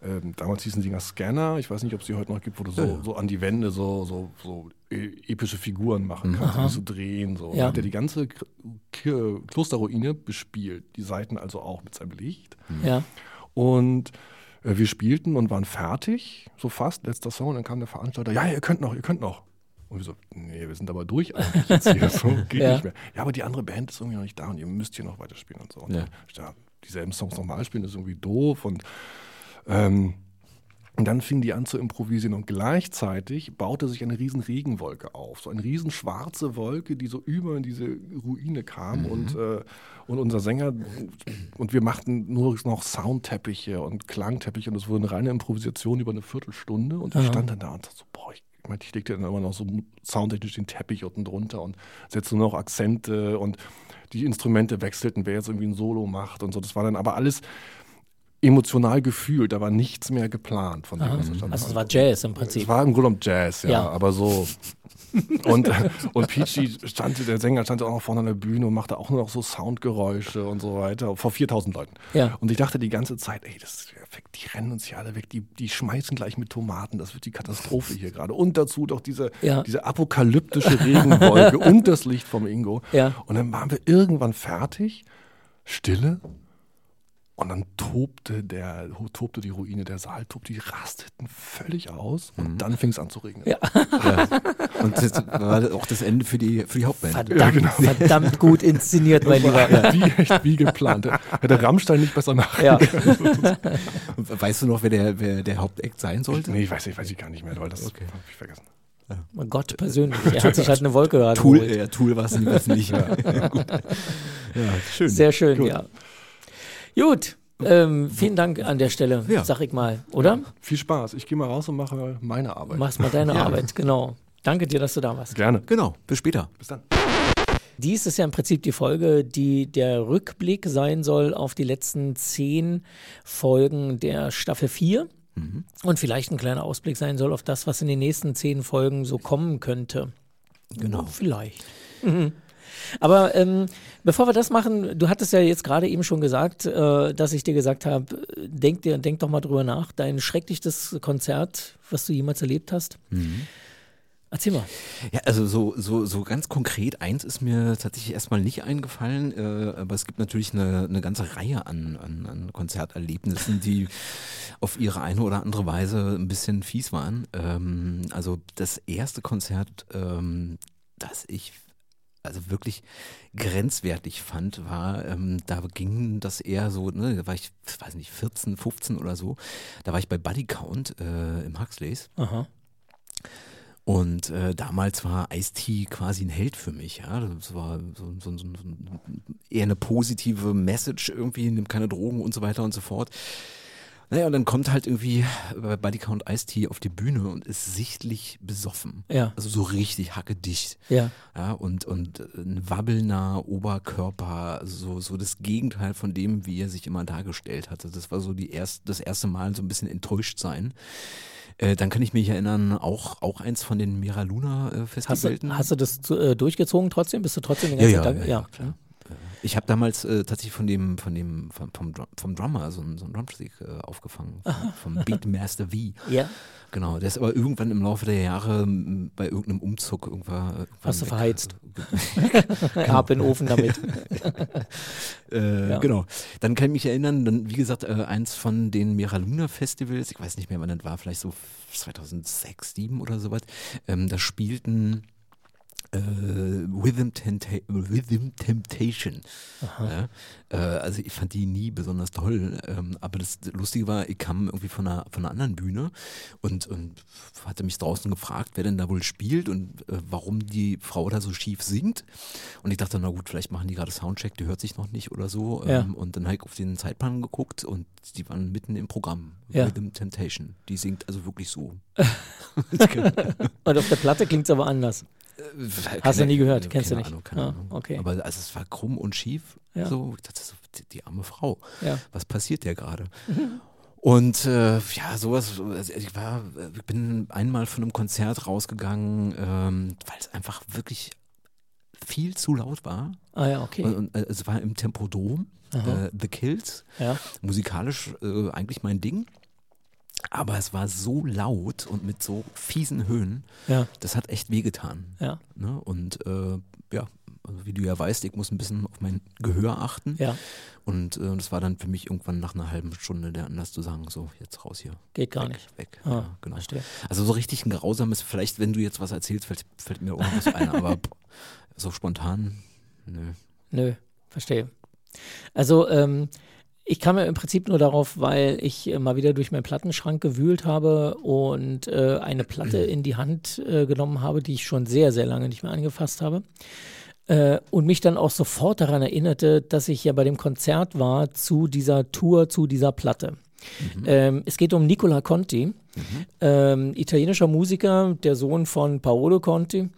ähm, damals hießen Dinger Scanner, ich weiß nicht, ob es die heute noch gibt, wo du so, Ja, so an die Wände so, so, so e- epische Figuren machen kannst, die so drehen. So. Ja. Hat er die ganze K K Klosterruine bespielt, die Seiten also auch mit seinem Licht. Ja. Und wir spielten und waren fertig, so fast, letzter Song, und dann kam der Veranstalter, ja, ihr könnt noch, ihr könnt noch. Und wir so, nee, wir sind aber durch eigentlich jetzt hier, so geht Ja. nicht mehr. Ja, aber die andere Band ist irgendwie noch nicht da und ihr müsst hier noch weiterspielen und so. Und Ja. dann, ja, dieselben Songs nochmal spielen, ist irgendwie doof und ähm, und dann fingen die an zu improvisieren und gleichzeitig baute sich eine riesen Regenwolke auf. So eine riesen schwarze Wolke, die so über diese Ruine kam und, äh, und unser Sänger und wir machten nur noch Soundteppiche und Klangteppiche und es wurde eine reine Improvisation über eine Viertelstunde und ich stand dann da und so, boah, ich, ich meinte, ich legte dann immer noch so soundtechnisch den Teppich unten drunter und setzte nur noch Akzente und die Instrumente wechselten, wer jetzt irgendwie ein Solo macht und so. Das war dann aber alles emotional gefühlt, da war nichts mehr geplant von dem, was. Also es war Jazz im Es Prinzip. war im Grunde genommen Jazz, ja, Ja. aber so. und, und Peachy stand, der Sänger stand auch noch vorne an der Bühne und machte auch nur noch so Soundgeräusche und so weiter, vor 4000 Leuten. Ja. Und ich dachte die ganze Zeit, ey, das ist perfekt, die rennen uns hier alle weg, die, die schmeißen gleich mit Tomaten, das wird die Katastrophe hier gerade. Und dazu doch diese, Ja. diese apokalyptische Regenwolke und das Licht vom Ingo. Ja. Und dann waren wir irgendwann fertig, Stille. Und dann tobte, der, tobte die Ruine, der Saal tobte, die rasteten völlig aus und dann fing es an zu regnen. Ja. Ja. Und das war auch das Ende für die, für die Hauptband. Verdammt, genau. verdammt gut inszeniert, mein Lieber. Wie, echt wie geplant. Hätte Rammstein nicht besser nach. Ja. Weißt du noch, wer der, wer der Hauptakt sein sollte? Nee, ich weiß, ich weiß ich gar nicht mehr, weil das Okay. habe ich vergessen. Mein Gott persönlich. Er hat sich halt eine Wolke gerade Tool, geholt. ja, Tool war es nicht. Ja. Gut. ja, schön. Sehr schön, Gut. ja. Gut. Ähm, vielen Dank an der Stelle, Ja. sag ich mal, oder? Viel Spaß. Ich gehe mal raus und mache meine Arbeit. Machst mal deine Ja. Arbeit, genau. Danke dir, dass du da warst. Gerne. Genau, bis später. Bis dann. Dies ist ja im Prinzip die Folge, die der Rückblick sein soll auf die letzten zehn Folgen der Staffel 4 und vielleicht ein kleiner Ausblick sein soll auf das, was in den nächsten zehn Folgen so kommen könnte. Genau. Vielleicht. Mhm. Aber ähm, bevor wir das machen, du hattest ja jetzt gerade eben schon gesagt, äh, dass ich dir gesagt habe, denk dir, denk doch mal drüber nach, dein schrecklichstes Konzert, was du jemals erlebt hast. Erzähl mal. Ja, also so, so, so ganz konkret, eins ist mir tatsächlich erstmal nicht eingefallen, äh, aber es gibt natürlich eine, eine ganze Reihe an, an, an Konzerterlebnissen, die auf ihre eine oder andere Weise ein bisschen fies waren. Ähm, also das erste Konzert, ähm, das ich also wirklich grenzwertig fand, war, ähm, da ging das eher so, ne, da war ich, weiß nicht, 14, 15 oder so, da war ich bei Buddy Count äh, im Huxleys. Aha. Und äh, damals war Ice-T quasi ein Held für mich. Ja? Das war so, so, so, so eher eine positive Message irgendwie, nimm keine Drogen und so weiter und so fort. Naja, und dann kommt halt irgendwie bei Buddy Count Ice-T auf die Bühne und ist sichtlich besoffen. Ja. Also so richtig hackedicht. Ja. Ja, und, und ein wabbelnder Oberkörper, so, so das Gegenteil von dem, wie er sich immer dargestellt hatte. Das war so die erst, das erste Mal so ein bisschen enttäuscht sein. Äh, dann kann ich mich erinnern, auch, auch eins von den Mira Luna äh, Hast Festivalten. du, hast du das äh, durchgezogen trotzdem? Bist du trotzdem den ja, ganzen ja, Tag? ja, ja, klar. Äh, Ich habe damals äh, tatsächlich von dem, von dem, vom, vom, vom Drummer so ein, so ein Drumstick äh, aufgefangen, vom, vom Beatmaster V. Ja. Genau, der ist aber irgendwann im Laufe der Jahre bei irgendeinem Umzug irgendwann. irgendwann Hast du verheizt? Ab in den Ofen damit. Äh, Ja. Genau. Dann kann ich mich erinnern, dann, wie gesagt, äh, eins von den Mira Luna Festivals, ich weiß nicht mehr, wann das war, vielleicht so 2006, 2007 oder sowas, ähm, da spielten äh, Rhythm, Tenta Rhythm Temptation. Ja, äh, also ich fand die nie besonders toll, ähm, aber das Lustige war, ich kam irgendwie von einer, von einer anderen Bühne und, und hatte mich draußen gefragt, wer denn da wohl spielt und äh, warum die Frau da so schief singt. Und ich dachte, na gut, vielleicht machen die gerade Soundcheck, die hört sich noch nicht oder so. Ja. Ähm, und dann habe ich auf den Zeitplan geguckt und die waren mitten im Programm. Ja. Rhythm Temptation. Die singt also wirklich so. Und auf der Platte klingt es aber anders. Hast du nie gehört? Kennst du keine nicht? Ahnung, keine Ah, okay. Aber also es war krumm und schief. Ja. So, ich dachte so, die, die arme Frau. Ja. Was passiert der gerade? Und äh, ja, sowas, also ich war, ich bin einmal von einem Konzert rausgegangen, ähm, weil es einfach wirklich viel zu laut war. Ah ja, okay. Und, und, äh, es war im Tempodrom, Aha. äh, The Kills, ja. musikalisch äh, eigentlich mein Ding. Aber es war so laut und mit so fiesen Höhen, Ja. das hat echt wehgetan. Ja. Ne? Und äh, ja, also wie du ja weißt, ich muss ein bisschen auf mein Gehör achten. Ja. Und äh, das war dann für mich irgendwann nach einer halben Stunde der Anlass zu sagen, so, jetzt raus hier. Geht gar weg, nicht. Weg. Ah, ja, genau. verstehe. Also so richtig ein grausames, vielleicht wenn du jetzt was erzählst, fällt, fällt mir auch was ein, aber so spontan, nö. Nö, verstehe. Also, ähm, ich kam ja im Prinzip nur darauf, weil ich äh, mal wieder durch meinen Plattenschrank gewühlt habe und äh, eine Platte in die Hand äh, genommen habe, die ich schon sehr, sehr lange nicht mehr angefasst habe. Äh, und mich dann auch sofort daran erinnerte, dass ich ja bei dem Konzert war zu dieser Tour, zu dieser Platte. Ähm, es geht um Nicola Conti, ähm, italienischer Musiker, der Sohn von Paolo Conti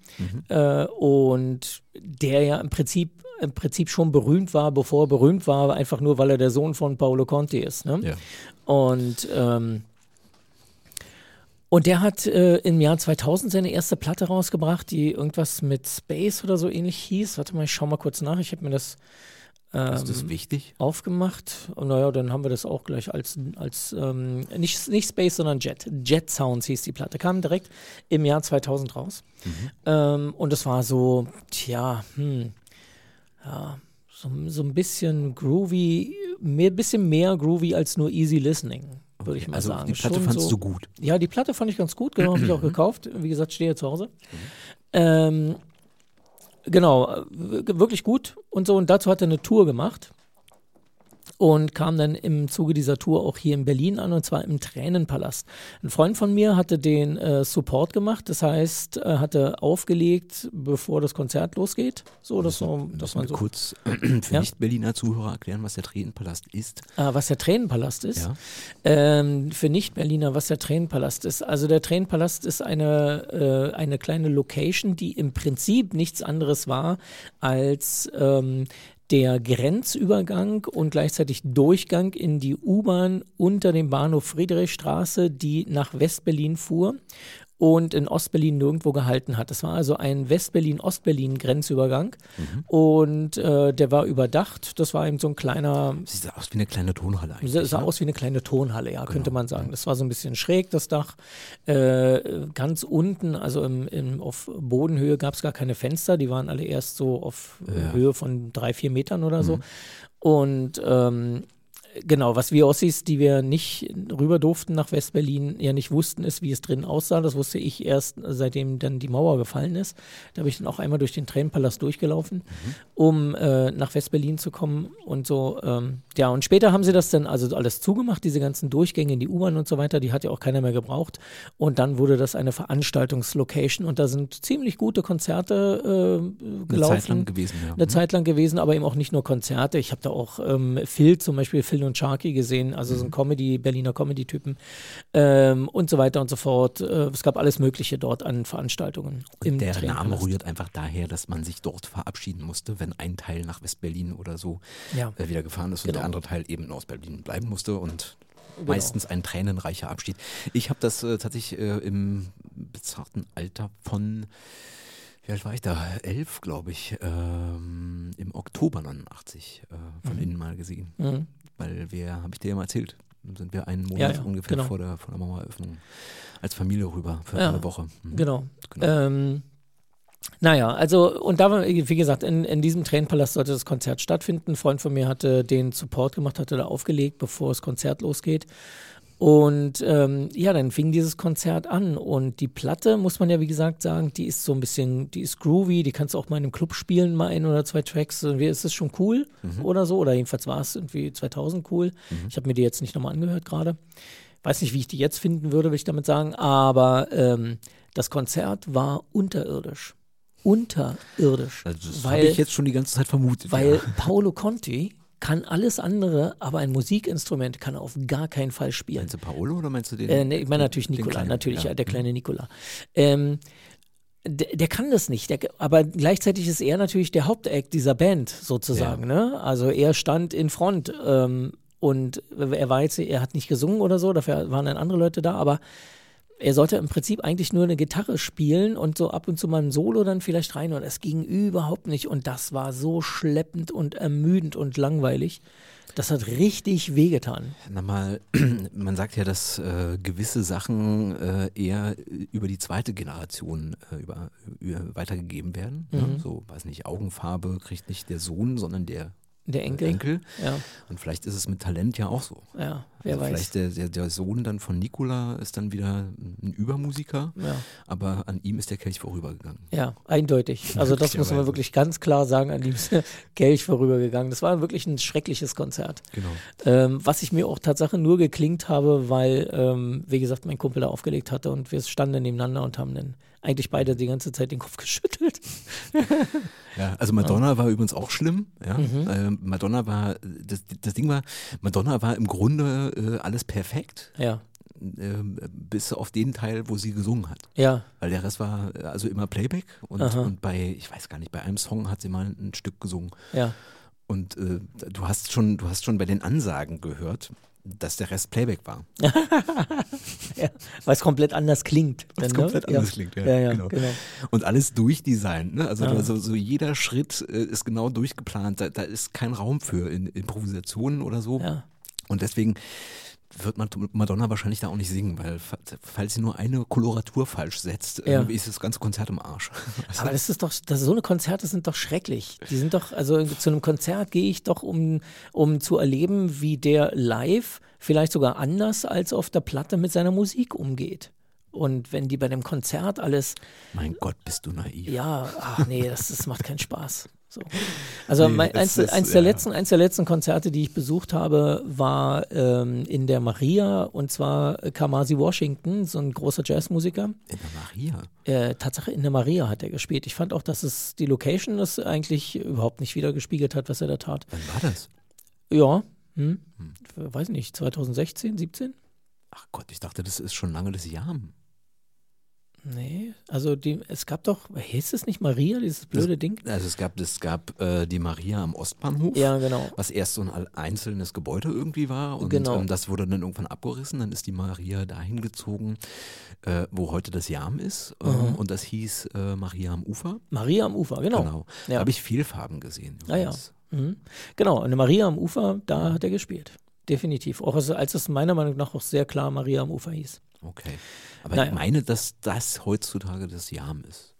äh, und der ja im Prinzip im Prinzip schon berühmt war, bevor er berühmt war, einfach nur, weil er der Sohn von Paolo Conti ist. Ne? Ja. Und ähm, und der hat äh, im Jahr 2000 seine erste Platte rausgebracht, die irgendwas mit Space oder so ähnlich hieß. Warte mal, ich schau mal kurz nach. Ich habe mir das ähm, Ist das wichtig? aufgemacht. Und naja, dann haben wir das auch gleich als, als ähm, nicht, nicht Space, sondern Jet. Jet Sounds hieß die Platte. Kam direkt im Jahr 2000 raus. Ähm, und es war so, tja, hm, ja, so, so ein bisschen groovy, mehr, bisschen mehr groovy als nur easy listening, würde ich mal also sagen. die Platte Schon fandst so, du gut. Ja, die Platte fand ich ganz gut, genau, habe ich auch gekauft. Wie gesagt, stehe zu Hause. Mhm. Ähm, genau, wirklich gut und so. Und dazu hat er eine Tour gemacht. Und kam dann im Zuge dieser Tour auch hier in Berlin an und zwar im Tränenpalast. Ein Freund von mir hatte den äh, Support gemacht, das heißt, er hatte aufgelegt, bevor das Konzert losgeht. So, dass, so, dass man so. kurz für Ja? Nicht-Berliner Zuhörer erklären, was der Tränenpalast ist. Ah, was der Tränenpalast ist. Ja. Ähm, für Nicht-Berliner, was der Tränenpalast ist. Also der Tränenpalast ist eine, äh, eine kleine Location, die im Prinzip nichts anderes war als ähm, der Grenzübergang und gleichzeitig Durchgang in die U-Bahn unter dem Bahnhof Friedrichstraße, die nach Westberlin fuhr und in Ostberlin nirgendwo gehalten hat. Das war also ein Westberlin-Ostberlin-Grenzübergang und äh, der war überdacht. Das war eben so ein kleiner Sieht aus wie eine kleine Tonhalle eigentlich. Sah, sah ne? aus wie eine kleine Tonhalle, ja, könnte man sagen. Das war so ein bisschen schräg, das Dach. Äh, ganz unten, also im, im, auf Bodenhöhe gab es gar keine Fenster, die waren alle erst so auf Ja. Höhe von drei, vier Metern oder so. Und ähm, Genau, was wir Ossis, die wir nicht rüber durften nach Westberlin, ja nicht wussten, ist, wie es drin aussah. Das wusste ich erst, seitdem dann die Mauer gefallen ist. Da bin ich dann auch einmal durch den Tränenpalast durchgelaufen, um äh, nach Westberlin zu kommen und so. Ähm, ja, und später haben sie das dann also alles zugemacht, diese ganzen Durchgänge in die U-Bahn und so weiter, die hat ja auch keiner mehr gebraucht. Und dann wurde das eine Veranstaltungslocation und da sind ziemlich gute Konzerte äh, Eine gelaufen Zeit lang gewesen, ja. eine Zeit lang gewesen, aber eben auch nicht nur Konzerte. Ich habe da auch ähm, Phil, zum Beispiel Phil und Sharky gesehen, also Mhm. so ein Comedy, Berliner Comedy-Typen ähm, und so weiter und so fort. Äh, es gab alles Mögliche dort an Veranstaltungen. im Der Name rührt einfach daher, dass man sich dort verabschieden musste, wenn ein Teil nach Westberlin oder so Ja. äh, wieder gefahren ist und Genau. der andere Teil eben in Ostberlin bleiben musste und meistens ein tränenreicher Abschied. Ich habe das äh, tatsächlich äh, im bezarten Alter von, wie alt war ich da? Elf, glaube ich, ähm, im Oktober 89 äh, von innen mal gesehen. Mhm. Weil wir, habe ich dir ja mal erzählt, sind wir einen Monat Ja, ja, ungefähr genau. vor, der, vor der Maueröffnung als Familie rüber für Ja, eine Woche. Mhm. Genau. Genau. Ähm, naja, also und da war, wie gesagt, in, in diesem Tränenpalast sollte das Konzert stattfinden. Ein Freund von mir hatte den Support gemacht, hatte da aufgelegt, bevor das Konzert losgeht. Und ähm, ja, dann fing dieses Konzert an und die Platte, muss man ja wie gesagt sagen, die ist so ein bisschen, die ist groovy, die kannst du auch mal in einem Club spielen, mal ein oder zwei Tracks. Irgendwie ist es schon cool oder so, oder jedenfalls war es irgendwie 2000 cool. Ich habe mir die jetzt nicht nochmal angehört gerade. Weiß nicht, wie ich die jetzt finden würde, will ich damit sagen, aber ähm, das Konzert war unterirdisch. Unterirdisch. Also das weil habe ich jetzt schon die ganze Zeit vermutet. weil ja. Paolo Conti kann alles andere, aber ein Musikinstrument kann er auf gar keinen Fall spielen. Meinst du Paolo oder meinst du den? Äh, nee, ich meine natürlich Nikola, Kleinen? natürlich, ja. Ja. der kleine Nikola. Ähm, der, der kann das nicht, der, aber gleichzeitig ist er natürlich der Hauptact dieser Band sozusagen. Ne? Also er stand in Front ähm, und er war jetzt, er hat nicht gesungen oder so, dafür waren dann andere Leute da, aber er sollte im Prinzip eigentlich nur eine Gitarre spielen und so ab und zu mal ein Solo dann vielleicht rein und es ging überhaupt nicht und das war so schleppend und ermüdend und langweilig. Das hat richtig wehgetan. Na mal, man sagt ja, dass äh, gewisse Sachen äh, eher über die zweite Generation äh, über, über, weitergegeben werden. Mhm. Ne? So, weiß nicht, Augenfarbe kriegt nicht der Sohn, sondern der Der Enkel. Enkel. Ja, Und vielleicht ist es mit Talent ja auch so. ja, wer also weiß. Vielleicht der, der, der Sohn dann von Nikola ist dann wieder ein Übermusiker, Ja. aber an ihm ist der Kelch vorübergegangen. Ja, eindeutig. Also das muss man wirklich ganz klar sagen, an dem ist Kelch vorübergegangen. Das war wirklich ein schreckliches Konzert. Genau. Ähm, was ich mir auch Tatsache nur geklingt habe, weil, ähm, wie gesagt, mein Kumpel da aufgelegt hatte und wir standen nebeneinander und haben dann eigentlich beide die ganze Zeit den Kopf geschüttelt. Ja, also Madonna war übrigens auch schlimm. Ja? Mhm. Ähm, Madonna war, das, das Ding war, Madonna war im Grunde äh, alles perfekt, Ja, ähm, bis auf den Teil, wo sie gesungen hat. ja, Weil der Rest war äh, also immer Playback und, und bei, ich weiß gar nicht, bei einem Song hat sie mal ein Stück gesungen. ja. Und äh, du hast schon, du hast schon bei den Ansagen gehört, dass der Rest Playback war. ja. Weil es komplett anders klingt. Dann, komplett ne? anders ja. klingt, ja, Ja, genau. genau. Und alles durchdesignt. Ne? Also, also so jeder Schritt äh, ist genau durchgeplant. Da, da ist kein Raum für in, Improvisationen oder so. Und deswegen wird man Madonna wahrscheinlich da auch nicht singen, weil fa- falls sie nur eine Koloratur falsch setzt, Ja. ist das ganze Konzert im Arsch. Also, Aber das ist doch, das, so eine Konzerte sind doch schrecklich. Die sind doch, also zu einem Konzert gehe ich doch, um, um zu erleben, wie der live vielleicht sogar anders als auf der Platte mit seiner Musik umgeht. Und wenn die bei dem Konzert alles, mein Gott, bist du naiv. ja, ach nee, das, das macht keinen Spaß. So. Also Nee, mein, eins, ist, eins, der ja. letzten, eins der letzten Konzerte, die ich besucht habe, war ähm, in der Maria und zwar Kamasi Washington, so ein großer Jazzmusiker. In der Maria. Äh, Tatsache in der Maria hat er gespielt. Ich fand auch, dass es die Location das eigentlich überhaupt nicht wieder gespiegelt hat, was er da tat. Wann war das? Ja, hm? weiß nicht, 2016, 17? Ach Gott, ich dachte, das ist schon lange das Jahr. Nee, also die, es gab doch, hieß es nicht Maria, dieses blöde Ding? Also es gab, es gab äh, die Maria am Ostbahnhof. Ja, genau. Was erst so ein einzelnes Gebäude irgendwie war und Genau. ähm, das wurde dann irgendwann abgerissen. Dann ist die Maria dahin gezogen, äh, wo heute das Jam ist. Ähm, Und das hieß äh, Maria am Ufer. Maria am Ufer, genau. Genau. Ja. Da habe ich viel Farben gesehen. Ah ja. Mhm. Genau, eine Maria am Ufer, da hat er gespielt. Definitiv. Auch als, als es meiner Meinung nach auch sehr klar Maria am Ufer hieß. Okay. Aber Naja. ich meine, dass das heutzutage das Jam ist.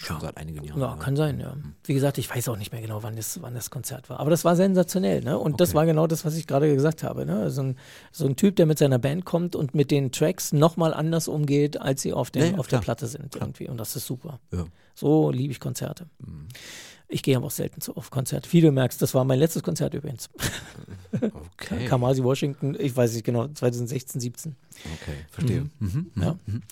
Schon seit einigen Jahren. Mhm. Ja, kann sein, ja. Wie gesagt, ich weiß auch nicht mehr genau, wann das, wann das Konzert war. Aber das war sensationell, ne? Und das Okay. war genau das, was ich gerade gesagt habe. Ne? So, ein, so ein Typ, der mit seiner Band kommt und mit den Tracks nochmal anders umgeht, als sie auf, den, ja, auf der. Platte sind irgendwie. Und das ist super. Ja. So liebe ich Konzerte. Ich gehe aber auch selten so auf Konzerte. Wie du merkst, das war mein letztes Konzert übrigens. Okay. Kamasi Washington, ich weiß nicht genau, 2016, 17. Okay, verstehe. Mhm. Mhm. Ja. Mhm.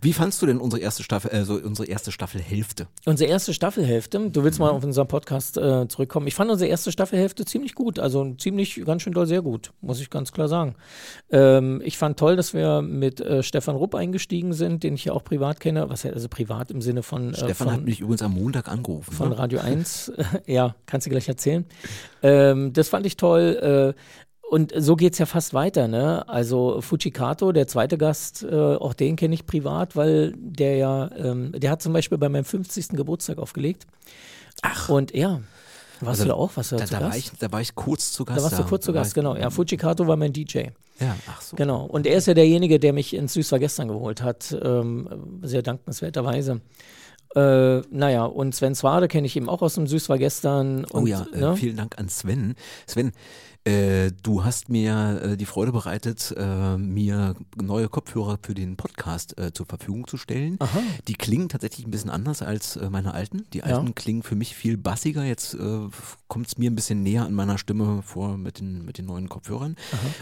Wie fandst du denn unsere erste Staffel, also unsere erste Staffelhälfte? Unsere erste Staffelhälfte, du willst mal auf unseren Podcast äh, zurückkommen. Ich fand unsere erste Staffelhälfte ziemlich gut, also ziemlich, ganz schön doll, sehr gut, muss ich ganz klar sagen. Ähm, ich fand toll, dass wir mit äh, Stefan Rupp eingestiegen sind, den ich ja auch privat kenne, was also privat im Sinne von, äh, Stefan von hat mich übrigens am Montag angerufen. von ne? Radio 1. ja, kannst du gleich erzählen. Ähm, das fand ich toll. Und so geht's ja fast weiter, ne? Also Fujikato, der zweite Gast, äh, auch den kenne ich privat, weil der ja, ähm, der hat zum Beispiel bei meinem 50. Geburtstag aufgelegt. Ach. Und ja, warst Also, du da auch? Du da, Da, zu da, Gast? war ich, da war ich kurz zu Gast. da warst du kurz zu Gast, genau. Ja, Fujikato war mein DJ. Ja, ach so. Genau. Und er ist ja derjenige, der mich ins Süß war gestern geholt hat, ähm, sehr dankenswerterweise. Äh, naja, und Sven Zwade kenne ich eben auch aus dem Süß war gestern. Und, Oh ja, äh, ne? vielen Dank an Sven. Sven, äh, du hast mir äh, die Freude bereitet, äh, mir neue Kopfhörer für den Podcast äh, zur Verfügung zu stellen. Aha. Die klingen tatsächlich ein bisschen anders als äh, meine alten. Die alten Ja. klingen für mich viel bassiger. Jetzt kommt es mir ein bisschen näher an meiner Stimme vor mit den, mit den neuen Kopfhörern.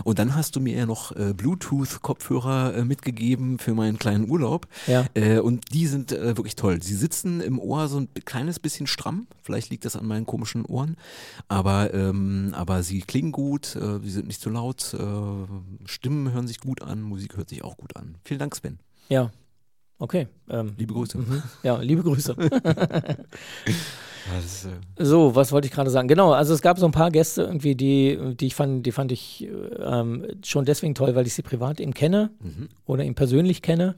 Und dann hast du mir ja noch Bluetooth-Kopfhörer mitgegeben für meinen kleinen Urlaub. Ja. Und die sind wirklich toll. Sie sitzen im Ohr so ein kleines bisschen stramm. Vielleicht liegt das an meinen komischen Ohren. Aber, ähm, aber sie klingen gut, äh, sie sind nicht zu laut, äh, Stimmen hören sich gut an, Musik hört sich auch gut an. Vielen Dank, Sven. Ja. Okay. Ähm, Liebe Grüße. mhm. Ja, liebe Grüße. Äh, so, was wollte ich gerade sagen? Genau, also es gab so ein paar Gäste irgendwie, die, die ich fand, die fand ich ähm, schon deswegen toll, weil ich sie privat eben kenne mhm. oder ihn persönlich kenne.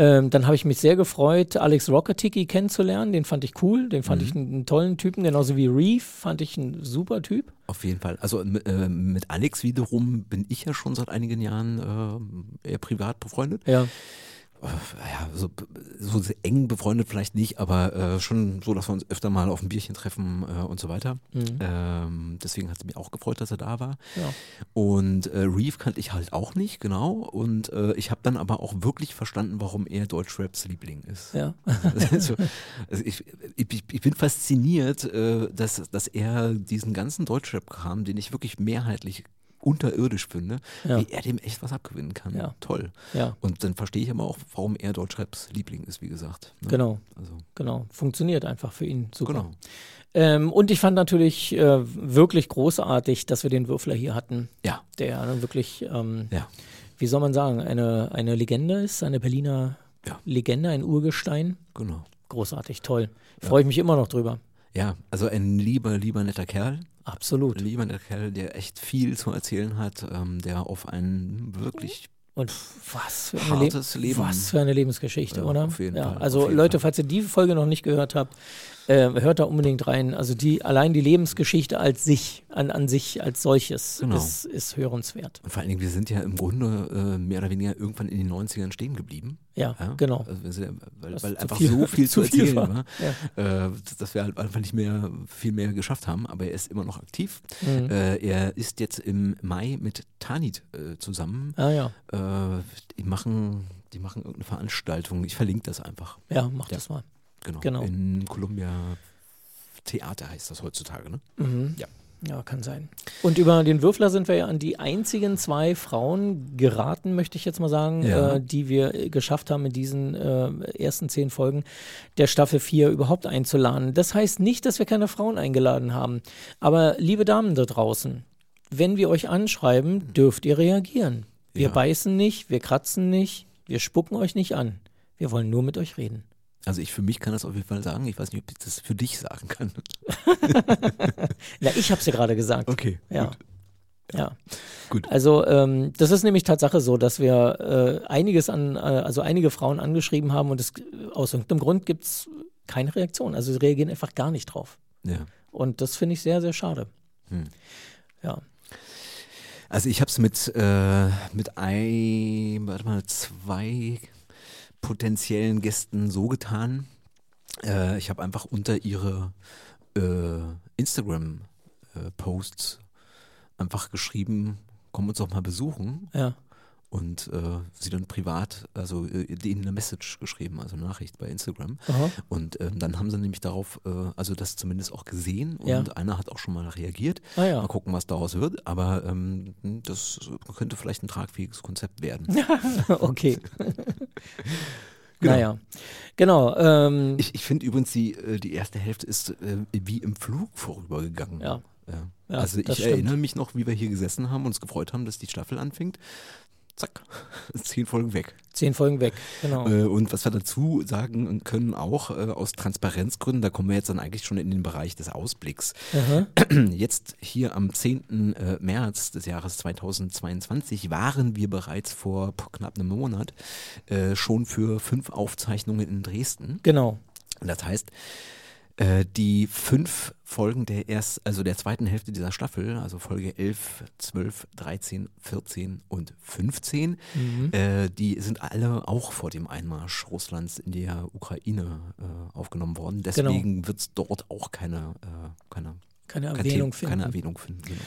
Ähm, dann habe ich mich sehr gefreut, Alex Rocketiki kennenzulernen. Den fand ich cool, den fand ich einen, einen tollen Typen, genauso wie Reef fand ich ein super Typ. Auf jeden Fall. Also äh, mit Alex wiederum bin ich ja schon seit einigen Jahren äh, eher privat befreundet. Ja. Ja, so, so eng befreundet vielleicht nicht, aber äh, schon so, dass wir uns öfter mal auf ein Bierchen treffen äh, und so weiter. Ähm, deswegen hat es mich auch gefreut, dass er da war. Ja. Und äh, Reeve kannte ich halt auch nicht, genau. Und äh, ich habe dann aber auch wirklich verstanden, warum er Deutschraps Liebling ist. Ja. also, also ich, ich, ich bin fasziniert, äh, dass, dass er diesen ganzen Deutschrap-Kram, den ich wirklich mehrheitlich unterirdisch finde, Ja. wie er dem echt was abgewinnen kann. Ja. Toll. Ja. Und dann verstehe ich aber auch, warum er Deutschraps Liebling ist, wie gesagt. ne? Genau, Also, genau. Funktioniert einfach für ihn super. genau. Ähm, und ich fand natürlich äh, wirklich großartig, dass wir den Würfler hier hatten, Ja, der dann wirklich, ähm, ja. wie soll man sagen, eine, eine Legende ist, eine Berliner Ja. Legende, ein Urgestein. Genau. Großartig, toll. Freue ich mich immer noch drüber. Ja, also ein lieber, lieber netter Kerl. Absolut. Ein lieber netter Kerl, der echt viel zu erzählen hat, ähm, der auf ein wirklich Und was für eine, Le Leben. Was für eine Lebensgeschichte, Ja, oder? auf jeden ja, Fall, Also Leute, Fall. falls ihr die Folge noch nicht gehört habt, äh, hört da unbedingt rein. Also die allein die Lebensgeschichte als sich, an, an sich als solches Genau. ist, ist hörenswert. Und vor allen Dingen, wir sind ja im Grunde äh, mehr oder weniger irgendwann in den 90ern stehen geblieben. Ja, Ja? genau. Also weil, weil einfach viel- so viel zu zu viel erzählen war. war, Ja. äh, dass wir halt einfach nicht mehr viel mehr geschafft haben. Aber er ist immer noch aktiv. Mhm. Äh, er ist jetzt im Mai mit Tanit äh, zusammen. Ah ja, Äh, die machen, die machen irgendeine Veranstaltung. Ich verlinke das einfach. ja, mach Ja. das mal. Genau. Genau. In Columbia Theater heißt das heutzutage, ne? Ja. Ja, kann sein. Und über den Würfler sind wir ja an die einzigen zwei Frauen geraten, möchte ich jetzt mal sagen, Ja. äh, die wir äh, geschafft haben, in diesen äh, ersten zehn Folgen der Staffel 4 überhaupt einzuladen. Das heißt nicht, dass wir keine Frauen eingeladen haben. Aber liebe Damen da draußen, wenn wir euch anschreiben, dürft ihr reagieren. Wir Ja. beißen nicht, wir kratzen nicht, wir spucken euch nicht an. Wir wollen nur mit euch reden. Also ich für mich kann das auf jeden Fall sagen. Ich weiß nicht, ob ich das für dich sagen kann. Na, ich habe es ja gerade gesagt. Okay. Ja. Ja. Gut. Also ähm, das ist nämlich Tatsache so, dass wir äh, einiges an, äh, also einige Frauen angeschrieben haben und es, aus irgendeinem Grund gibt es keine Reaktion. Also sie reagieren einfach gar nicht drauf. Ja. Und das finde ich sehr, sehr schade. Hm. Ja. Also ich habe es mit, äh, mit ein, warte mal, zwei potenziellen Gästen so getan. Äh, ich habe einfach unter ihre äh, Instagram-Posts einfach geschrieben, komm uns doch mal besuchen Ja. Und äh, sie dann privat, also äh, ihnen eine Message geschrieben, also eine Nachricht bei Instagram. Aha. Und ähm, dann haben sie nämlich darauf, äh, also das zumindest auch gesehen und Ja. einer hat auch schon mal reagiert. Ah ja. Mal gucken, was daraus wird, aber ähm, das könnte vielleicht ein tragfähiges Konzept werden. okay. Genau. Naja. Genau. Ähm, Ich, ich finde übrigens, die, äh, die erste Hälfte ist äh, wie im Flug vorübergegangen. Ja. Ja. Ja, also ich stimmt. erinnere mich noch, wie wir hier gesessen haben und uns gefreut haben, dass die Staffel anfängt. Zack, zehn Folgen weg. zehn Folgen weg. Genau. Äh, und was wir dazu sagen können, auch äh, aus Transparenzgründen, da kommen wir jetzt dann eigentlich schon in den Bereich des Ausblicks. Aha. Jetzt hier am 10. äh, März des Jahres 2022 waren wir bereits vor knapp einem Monat schon für fünf Aufzeichnungen in Dresden. Genau. Das heißt, äh, die fünf Folgen der erst, also der zweiten Hälfte dieser Staffel, also Folge 11, 12, 13, 14 und 15, Mhm. äh, die sind alle auch vor dem Einmarsch Russlands in der Ukraine äh, aufgenommen worden. Deswegen wird es dort auch keine, äh, keine, Keine kein Erwähnung Thema- finden. keine Erwähnung finden. Genau.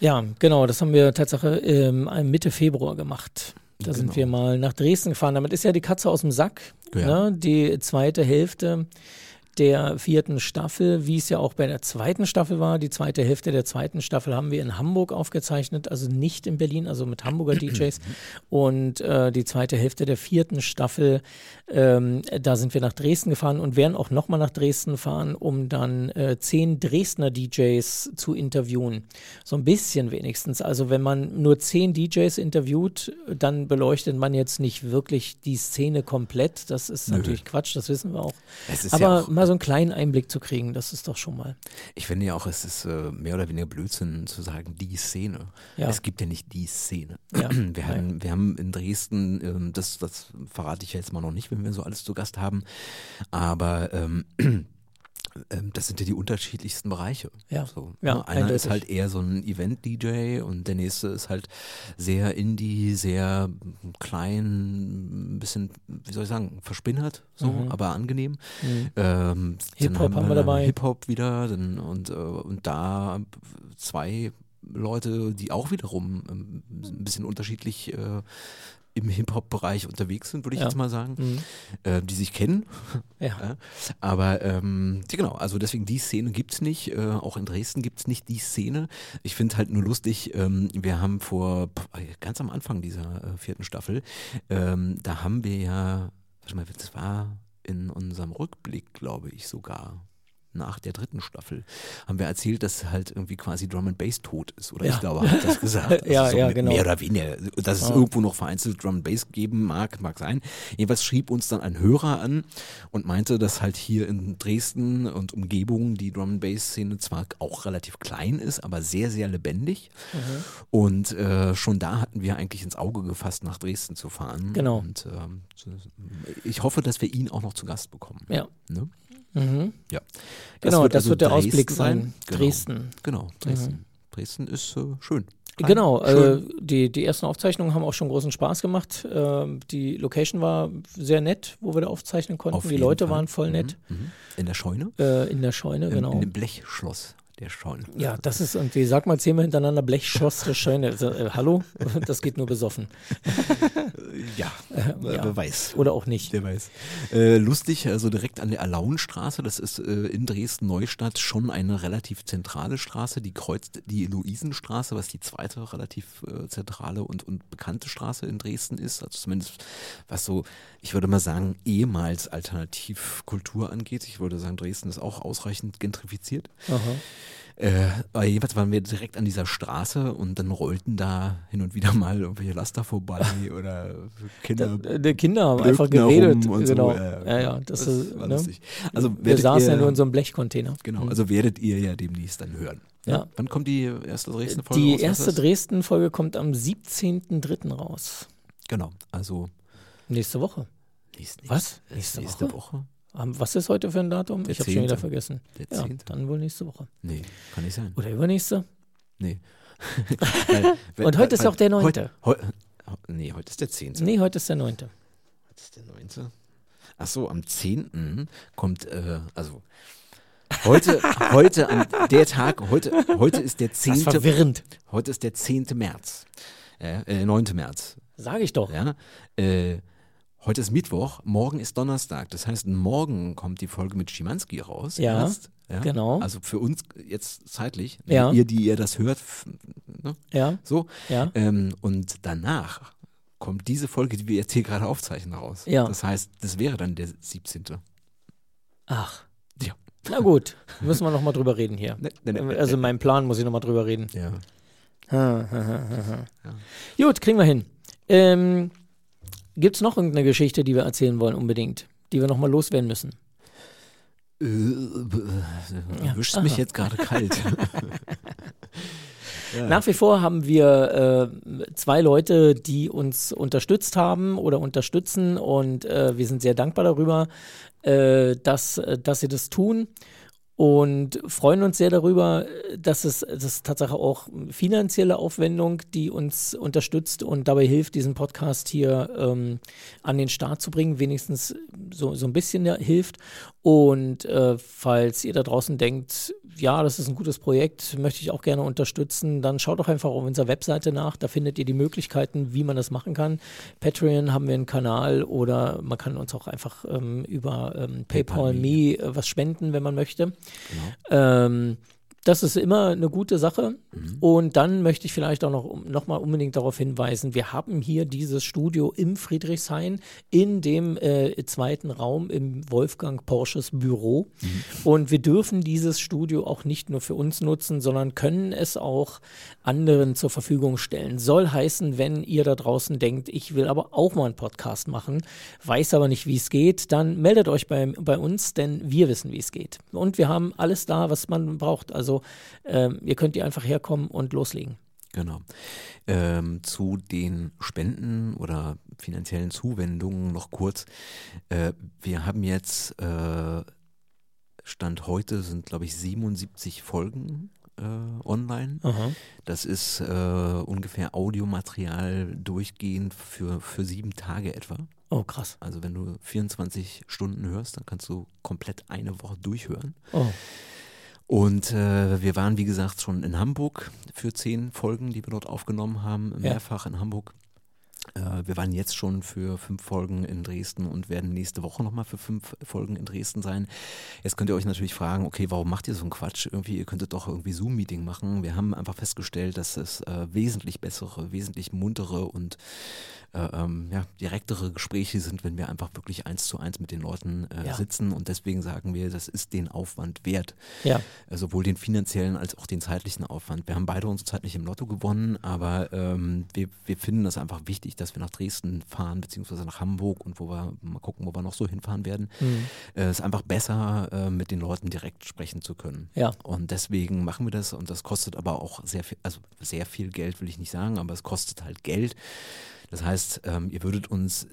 Ja, genau, das haben wir Tatsache ähm, Mitte Februar gemacht. Da sind Genau. wir mal nach Dresden gefahren. Damit ist ja die Katze aus dem Sack. Ja. Ne? Die zweite Hälfte der vierten Staffel, wie es ja auch bei der zweiten Staffel war. Die zweite Hälfte der zweiten Staffel haben wir in Hamburg aufgezeichnet, also nicht in Berlin, also mit Hamburger DJs. Und äh, die zweite Hälfte der vierten Staffel, ähm, da sind wir nach Dresden gefahren und werden auch nochmal nach Dresden fahren, um dann äh, zehn Dresdner DJs zu interviewen. So ein bisschen wenigstens. Also wenn man nur zehn DJs interviewt, dann beleuchtet man jetzt nicht wirklich die Szene komplett. Das ist Nö. natürlich Quatsch, das wissen wir auch. Es ist ja Aber auch, mal so einen kleinen Einblick zu kriegen, das ist doch schon mal. ich finde ja auch, es ist äh, mehr oder weniger Blödsinn zu sagen, die Szene. Ja. Es gibt ja nicht die Szene. Ja. Wir, haben, wir haben in Dresden, ähm, das, das verrate ich jetzt mal noch nicht, wenn wir so alles zu Gast haben, aber ähm, ähm, das sind ja die unterschiedlichsten Bereiche. Ja. So, Ja, ne? Einer eindeutig. ist halt eher so ein Event-DJ und der nächste ist halt sehr indie, sehr klein, ein bisschen, wie soll ich sagen, verspinnert, so, Mhm. aber angenehm. Mhm. Ähm, Hip-Hop haben wir dabei. Hip-Hop wieder dann, und, äh, und da zwei Leute, die auch wiederum ähm, ein bisschen unterschiedlich äh, im Hip-Hop-Bereich unterwegs sind, würde ich Ja. jetzt mal sagen, Mhm. äh, die sich kennen. Ja. Aber ähm, ja, genau, also deswegen die Szene gibt's nicht. Äh, auch in Dresden gibt's nicht die Szene. Ich finde halt nur lustig, ähm, wir haben vor, p- ganz am Anfang dieser äh, vierten Staffel, ähm, da haben wir ja, warte mal, das war in unserem Rückblick, glaube ich sogar. Nach der dritten Staffel haben wir erzählt, dass halt irgendwie quasi Drum and Bass tot ist. Oder Ja. ich glaube, hat das gesagt. Ja, so ja, genau. Mehr oder weniger. Dass es Ja. irgendwo noch vereinzelt Drum and Bass geben mag, mag sein. Jedenfalls schrieb uns dann ein Hörer an und meinte, dass halt hier in Dresden und Umgebung die Drum and Bass Szene zwar auch relativ klein ist, aber sehr, sehr lebendig. Mhm. Und äh, schon da hatten wir eigentlich ins Auge gefasst, nach Dresden zu fahren. Genau. Und so- ich hoffe, dass wir ihn auch noch zu Gast bekommen. Ja. Ne? Mhm. Ja. Genau, das also wird der Dresden Ausblick sein. Genau. Dresden. Genau, Dresden. Dresden ist äh, schön. Klein, Genau, äh, schön. die, die ersten Aufzeichnungen haben auch schon großen Spaß gemacht. Ähm, die Location war sehr nett, wo wir da aufzeichnen konnten. Auf die Leute Fall. waren voll nett. Mhm. mhm. In der Scheune? Äh, in der Scheune, Im- genau. In dem Blechschloss. der schon. Ja, das ist irgendwie, sag mal zehnmal hintereinander, Blech schoss der Scheune. Also, äh, hallo? Das geht nur besoffen. ja, ja. wer weiß. Oder auch nicht. Wer weiß. Äh, lustig, also direkt an der Erlauenstraße, das ist äh, in Dresden-Neustadt schon eine relativ zentrale Straße, die kreuzt die Luisenstraße, was die zweite relativ äh, zentrale und, und bekannte Straße in Dresden ist. Also zumindest was so, ich würde mal sagen, ehemals Alternativkultur angeht. Ich würde sagen, Dresden ist auch ausreichend gentrifiziert. Aha. Äh, aber jedenfalls waren wir direkt an dieser Straße und dann rollten da hin und wieder mal irgendwelche Laster vorbei oder Kinder. Da, die Kinder haben einfach geredet. und genau. So. Ja, ja, ja, das, ist, war ne? lustig. Also Wir saßen ihr, ja nur in so einem Blechcontainer. Genau, Mhm. also werdet ihr ja demnächst dann hören. Ja. Wann kommt die erste Dresden-Folge Die raus? Erste? Dresden-Folge kommt am 17.03. raus. Genau, also Nächste Woche. nächste, Was? Nächste, Nächste nächste Woche? Am- Was ist heute für ein Datum? Der ich habe schon wieder 10.. vergessen. Der Ja, 10. dann wohl nächste Woche. Nee, kann nicht sein. Oder übernächste? Nee. Weil- weil- Und heute ist weil- auch der Heute, 9.. heu, nee, heute ist der 10. Nee, heute ist der 9. Heute ist der 9. Ach so, am 10. kommt, äh, also heute, heute an der Tag, heute, heute ist der Das 10. ist verwirrend. Heute ist der 10. März. Ja, äh, 9. März. Sage ich doch. Ja. Äh, heute ist Mittwoch, morgen ist Donnerstag. Das heißt, morgen kommt die Folge mit Schimanski raus. Ja, erst, ja. genau. Also für uns jetzt zeitlich, Ja. ihr, die ihr das hört, ne, Ja, so. ja. Ähm, und danach kommt diese Folge, die wir jetzt hier gerade aufzeichnen, raus. Ja. Das heißt, das wäre dann der 17. Ach. Ja. Na gut, müssen wir noch mal drüber reden hier. Ne, ne, ne, Also mein Plan muss ich noch mal drüber reden. Ja. Ha, ha, ha, ha, ha. Gut, kriegen wir hin. Ähm, Gibt es noch irgendeine Geschichte, die wir erzählen wollen unbedingt, die wir noch mal loswerden müssen? Äh, Ja. erwischt mich jetzt gerade kalt. ja. Nach wie vor haben wir äh, zwei Leute, die uns unterstützt haben oder unterstützen und äh, wir sind sehr dankbar darüber, äh, dass, äh, dass sie das tun und freuen uns sehr darüber, dass es, das ist Tatsache auch finanzielle Aufwendung, die uns unterstützt und dabei hilft, diesen Podcast hier ähm, an den Start zu bringen, wenigstens so, so ein bisschen hilft. Und äh, falls ihr da draußen denkt, ja, das ist ein gutes Projekt, möchte ich auch gerne unterstützen, dann schaut doch einfach auf unserer Webseite nach. Da findet ihr die Möglichkeiten, wie man das machen kann. Patreon haben wir einen Kanal oder man kann uns auch einfach ähm, über ähm, PayPal PayPal Me äh, was spenden, wenn man möchte. Genau. Ähm, das ist immer eine gute Sache. Mhm. Und dann möchte ich vielleicht auch noch, noch mal unbedingt darauf hinweisen, wir haben hier dieses Studio im Friedrichshain in dem äh, zweiten Raum im Wolfgang Porsches Büro. Und wir dürfen dieses Studio auch nicht nur für uns nutzen, sondern können es auch anderen zur Verfügung stellen. Soll heißen, wenn ihr da draußen denkt, ich will aber auch mal einen Podcast machen, weiß aber nicht, wie es geht, dann meldet euch bei, bei uns, denn wir wissen, wie es geht. Und wir haben alles da, was man braucht. Also ähm, ihr könnt ihr einfach herkommen und loslegen. Genau. Ähm, zu den Spenden oder finanziellen Zuwendungen noch kurz. Äh, wir haben jetzt, äh, Stand heute sind, glaube ich, 77 Folgen äh, online. Aha. Das ist äh, ungefähr Audiomaterial durchgehend für, für sieben Tage etwa. Oh, krass. Also wenn du 24 Stunden hörst, dann kannst du komplett eine Woche durchhören. Oh. Und äh, wir waren, wie gesagt, schon in Hamburg für zehn Folgen, die wir dort aufgenommen haben, mehrfach in Hamburg. Äh, wir waren jetzt schon für fünf Folgen in Dresden und werden nächste Woche nochmal für fünf Folgen in Dresden sein. Jetzt könnt ihr euch natürlich fragen, okay, warum macht ihr so einen Quatsch? Irgendwie, ihr könntet doch irgendwie Zoom-Meeting machen. Wir haben einfach festgestellt, dass es äh, wesentlich bessere, wesentlich muntere und äh, ähm, ja, direktere Gespräche sind, wenn wir einfach wirklich eins zu eins mit den Leuten äh, Ja. sitzen. Und deswegen sagen wir, das ist den Aufwand wert. Ja. Äh, sowohl den finanziellen als auch den zeitlichen Aufwand. Wir haben beide unsere Zeit nicht im Lotto gewonnen, aber ähm, wir, wir finden das einfach wichtig, dass wir nach Dresden fahren, beziehungsweise nach Hamburg und wo wir mal gucken, wo wir noch so hinfahren werden. Hm. Äh, es ist einfach besser, äh, mit den Leuten direkt sprechen zu können. Ja. Und deswegen machen wir das und das kostet aber auch sehr viel, also sehr viel Geld will ich nicht sagen, aber es kostet halt Geld. Das heißt, ähm, ihr würdet uns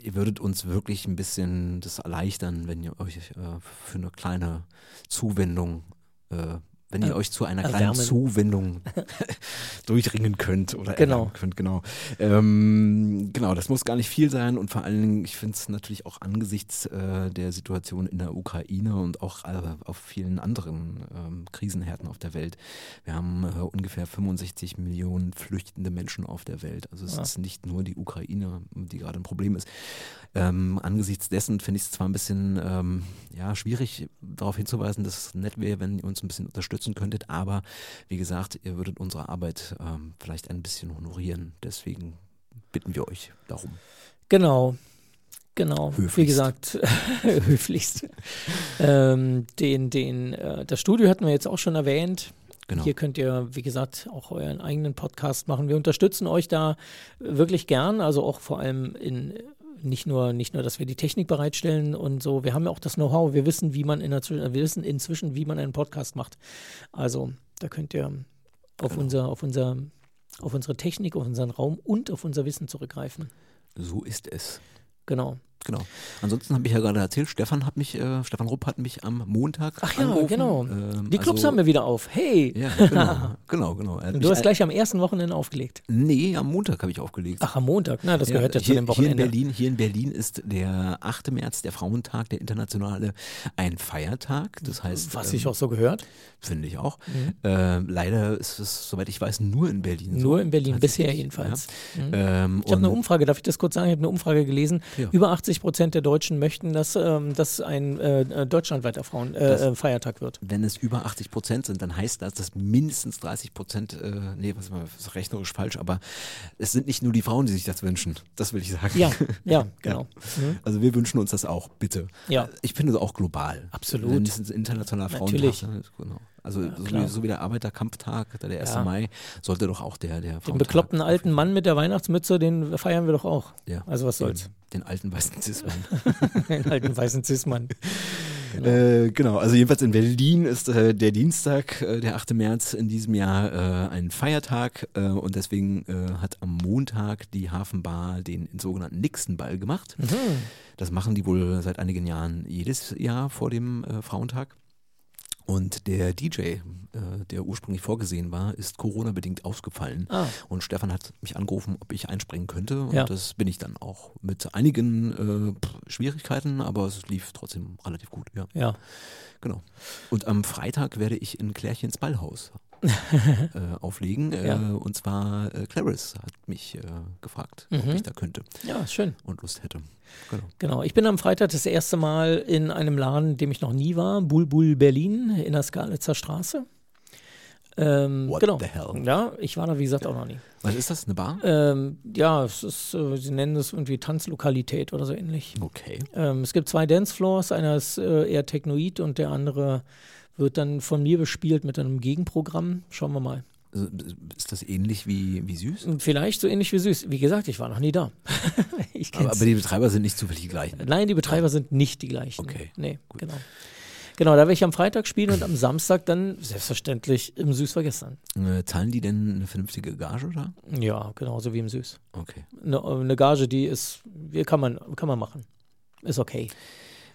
Ihr würdet uns wirklich ein bisschen das erleichtern, wenn ihr euch äh, für eine kleine Zuwendung äh, wenn ihr euch zu einer kleinen erwärmen. Zuwendung durchringen könnt oder Genau. könnt, genau. Ähm, genau, das muss gar nicht viel sein und vor allen Dingen, ich finde es natürlich auch angesichts äh, der Situation in der Ukraine und auch äh, auf vielen anderen ähm, Krisenherden auf der Welt. Wir haben äh, ungefähr 65 Millionen flüchtende Menschen auf der Welt. Also es Ja. ist nicht nur die Ukraine, die gerade ein Problem ist. Ähm, angesichts dessen finde ich es zwar ein bisschen ähm, ja, schwierig, darauf hinzuweisen, dass es nett wäre, wenn ihr uns ein bisschen unterstützen könntet, aber wie gesagt, ihr würdet unsere Arbeit ähm, vielleicht ein bisschen honorieren. Deswegen bitten wir euch darum. Genau. Genau, wie Höflichst. gesagt, höflichst. ähm, den, den, äh, das Studio hatten wir jetzt auch schon erwähnt. Genau. Hier könnt ihr, wie gesagt, auch euren eigenen Podcast machen. Wir unterstützen euch da wirklich gern, also auch vor allem in nicht nur, nicht nur, dass wir die Technik bereitstellen und so. Wir haben ja auch das Know-how. Wir wissen, wie man in der, wir wissen inzwischen, wie man einen Podcast macht. Also da könnt ihr auf Genau. unser, auf unser, auf unsere Technik, auf unseren Raum und auf unser Wissen zurückgreifen. So ist es. Genau. Genau. Ansonsten habe ich ja gerade erzählt, Stefan hat mich, äh, Stefan Rupp hat mich am Montag Ach ja, angerufen. genau. Ähm, Die Clubs also- haben wir wieder auf. Hey! Ja, genau, genau, genau. Mich du hast gleich am ersten Wochenende aufgelegt. Nee, am Montag habe ich aufgelegt. Ach, am Montag. Na, das gehört ja, zu hier, dem Hier in, Wochenende. Berlin, hier in Berlin ist der 8. März, der Frauentag, der internationale, ein Feiertag. Das heißt, Was ähm, ich auch so gehört. finde ich auch. Äh, leider ist es, soweit ich weiß, nur in Berlin. so. Nur in Berlin, bisher jedenfalls. Ja. Mhm. Ähm, Ich habe eine Umfrage, darf ich das kurz sagen? Ich habe eine Umfrage gelesen. Ja. Über 80 Prozent der Deutschen möchten, dass ähm, das ein äh, äh, deutschlandweiter Frauen, äh, äh, Feiertag wird. wenn es über 80 Prozent sind, dann heißt das, dass mindestens 30 Prozent, äh, nee, was mal, das ist rechnerisch falsch, aber es sind nicht nur die Frauen, die sich das wünschen. Das will ich sagen. Ja, ja, genau. Mhm. Also wir wünschen uns das auch, bitte. Ja. Ich finde es auch global. Absolut. Ein internationaler Frauentag Natürlich. genau. Also so, klar. wie, so wie der Arbeiterkampftag, der 1. Ja. Mai, sollte doch auch der, der Den bekloppten alten Mann mit der Weihnachtsmütze, den feiern wir doch auch. Ja. Also was soll's. Den, den alten weißen Cis-Mann. Den alten weißen Cis-Mann. Äh, genau, also jedenfalls in Berlin ist äh, der Dienstag, äh, der 8. März in diesem Jahr äh, ein Feiertag äh, und deswegen äh, hat am Montag die Hafenbar den sogenannten Nixon-Ball gemacht. Mhm. Das machen die wohl seit einigen Jahren jedes Jahr vor dem Frauentag. Und der DJ, äh, der ursprünglich vorgesehen war, ist Corona-bedingt ausgefallen. Ah, Und Stefan hat mich angerufen, ob ich einspringen könnte. Und Ja. das bin ich dann auch. Mit einigen äh, Schwierigkeiten, aber es lief trotzdem relativ gut. Ja, ja. genau. Und am Freitag werde ich in Klärchens Ballhaus äh, auflegen. Äh, Ja. und zwar äh, Clarice hat mich äh, gefragt, ob Mhm. ich da könnte Ja, schön. und Lust hätte. Genau. Genau, ich bin am Freitag das erste Mal in einem Laden, in dem ich noch nie war, Bulbul Berlin in der Skalitzer Straße. Ähm, What genau. the hell? Ja, ich war da wie gesagt auch noch nie. Was ist das? Eine Bar? Ähm, ja, es ist, äh, sie nennen es irgendwie Tanzlokalität oder so ähnlich. Okay. Ähm, es gibt zwei Dancefloors, einer ist äh, eher Technoid und der andere wird dann von mir bespielt mit einem Gegenprogramm. Schauen wir mal. Also, Ist das ähnlich wie, wie süß? Vielleicht so ähnlich wie süß. Wie gesagt, ich war noch nie da. ich Aber, aber die Betreiber sind nicht zufällig die gleichen. Nein, die Betreiber sind nicht die gleichen. Okay, Nee, genau. Genau, da werde ich am Freitag spielen und am Samstag dann selbstverständlich im Süß war gestern. Äh, zahlen die denn eine vernünftige Gage da? Ja, genauso wie im Süß. Okay. Eine, eine Gage, die ist, kann man, kann man machen. Ist okay.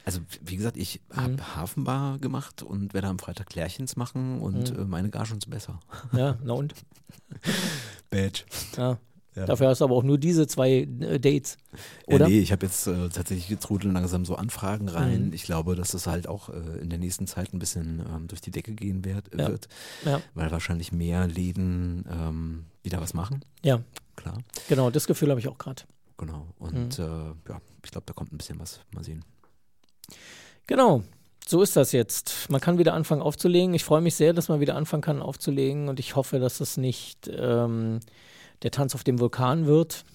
Also wie gesagt, ich habe Mhm. Hafenbar gemacht und werde am Freitag Klärchens machen und Mhm. äh, meine Gagen sind besser. Ja, na und? Badge. Ja. Ja. Dafür hast du aber auch nur diese zwei äh, Dates. Ja, Oder? nee, ich habe jetzt äh, tatsächlich trudeln langsam so Anfragen rein. Mhm. Ich glaube, dass das halt auch äh, in der nächsten Zeit ein bisschen ähm, durch die Decke gehen wird, Ja. wird, Ja, weil wahrscheinlich mehr Läden ähm, wieder was machen. ja, Klar, genau, das Gefühl habe ich auch gerade. genau. Und Mhm. äh, ja, ich glaube, da kommt ein bisschen was. Mal sehen. Genau. So ist das jetzt. Man kann wieder anfangen aufzulegen. Ich freue mich sehr, dass man wieder anfangen kann aufzulegen und ich hoffe, dass es nicht ähm, der Tanz auf dem Vulkan wird.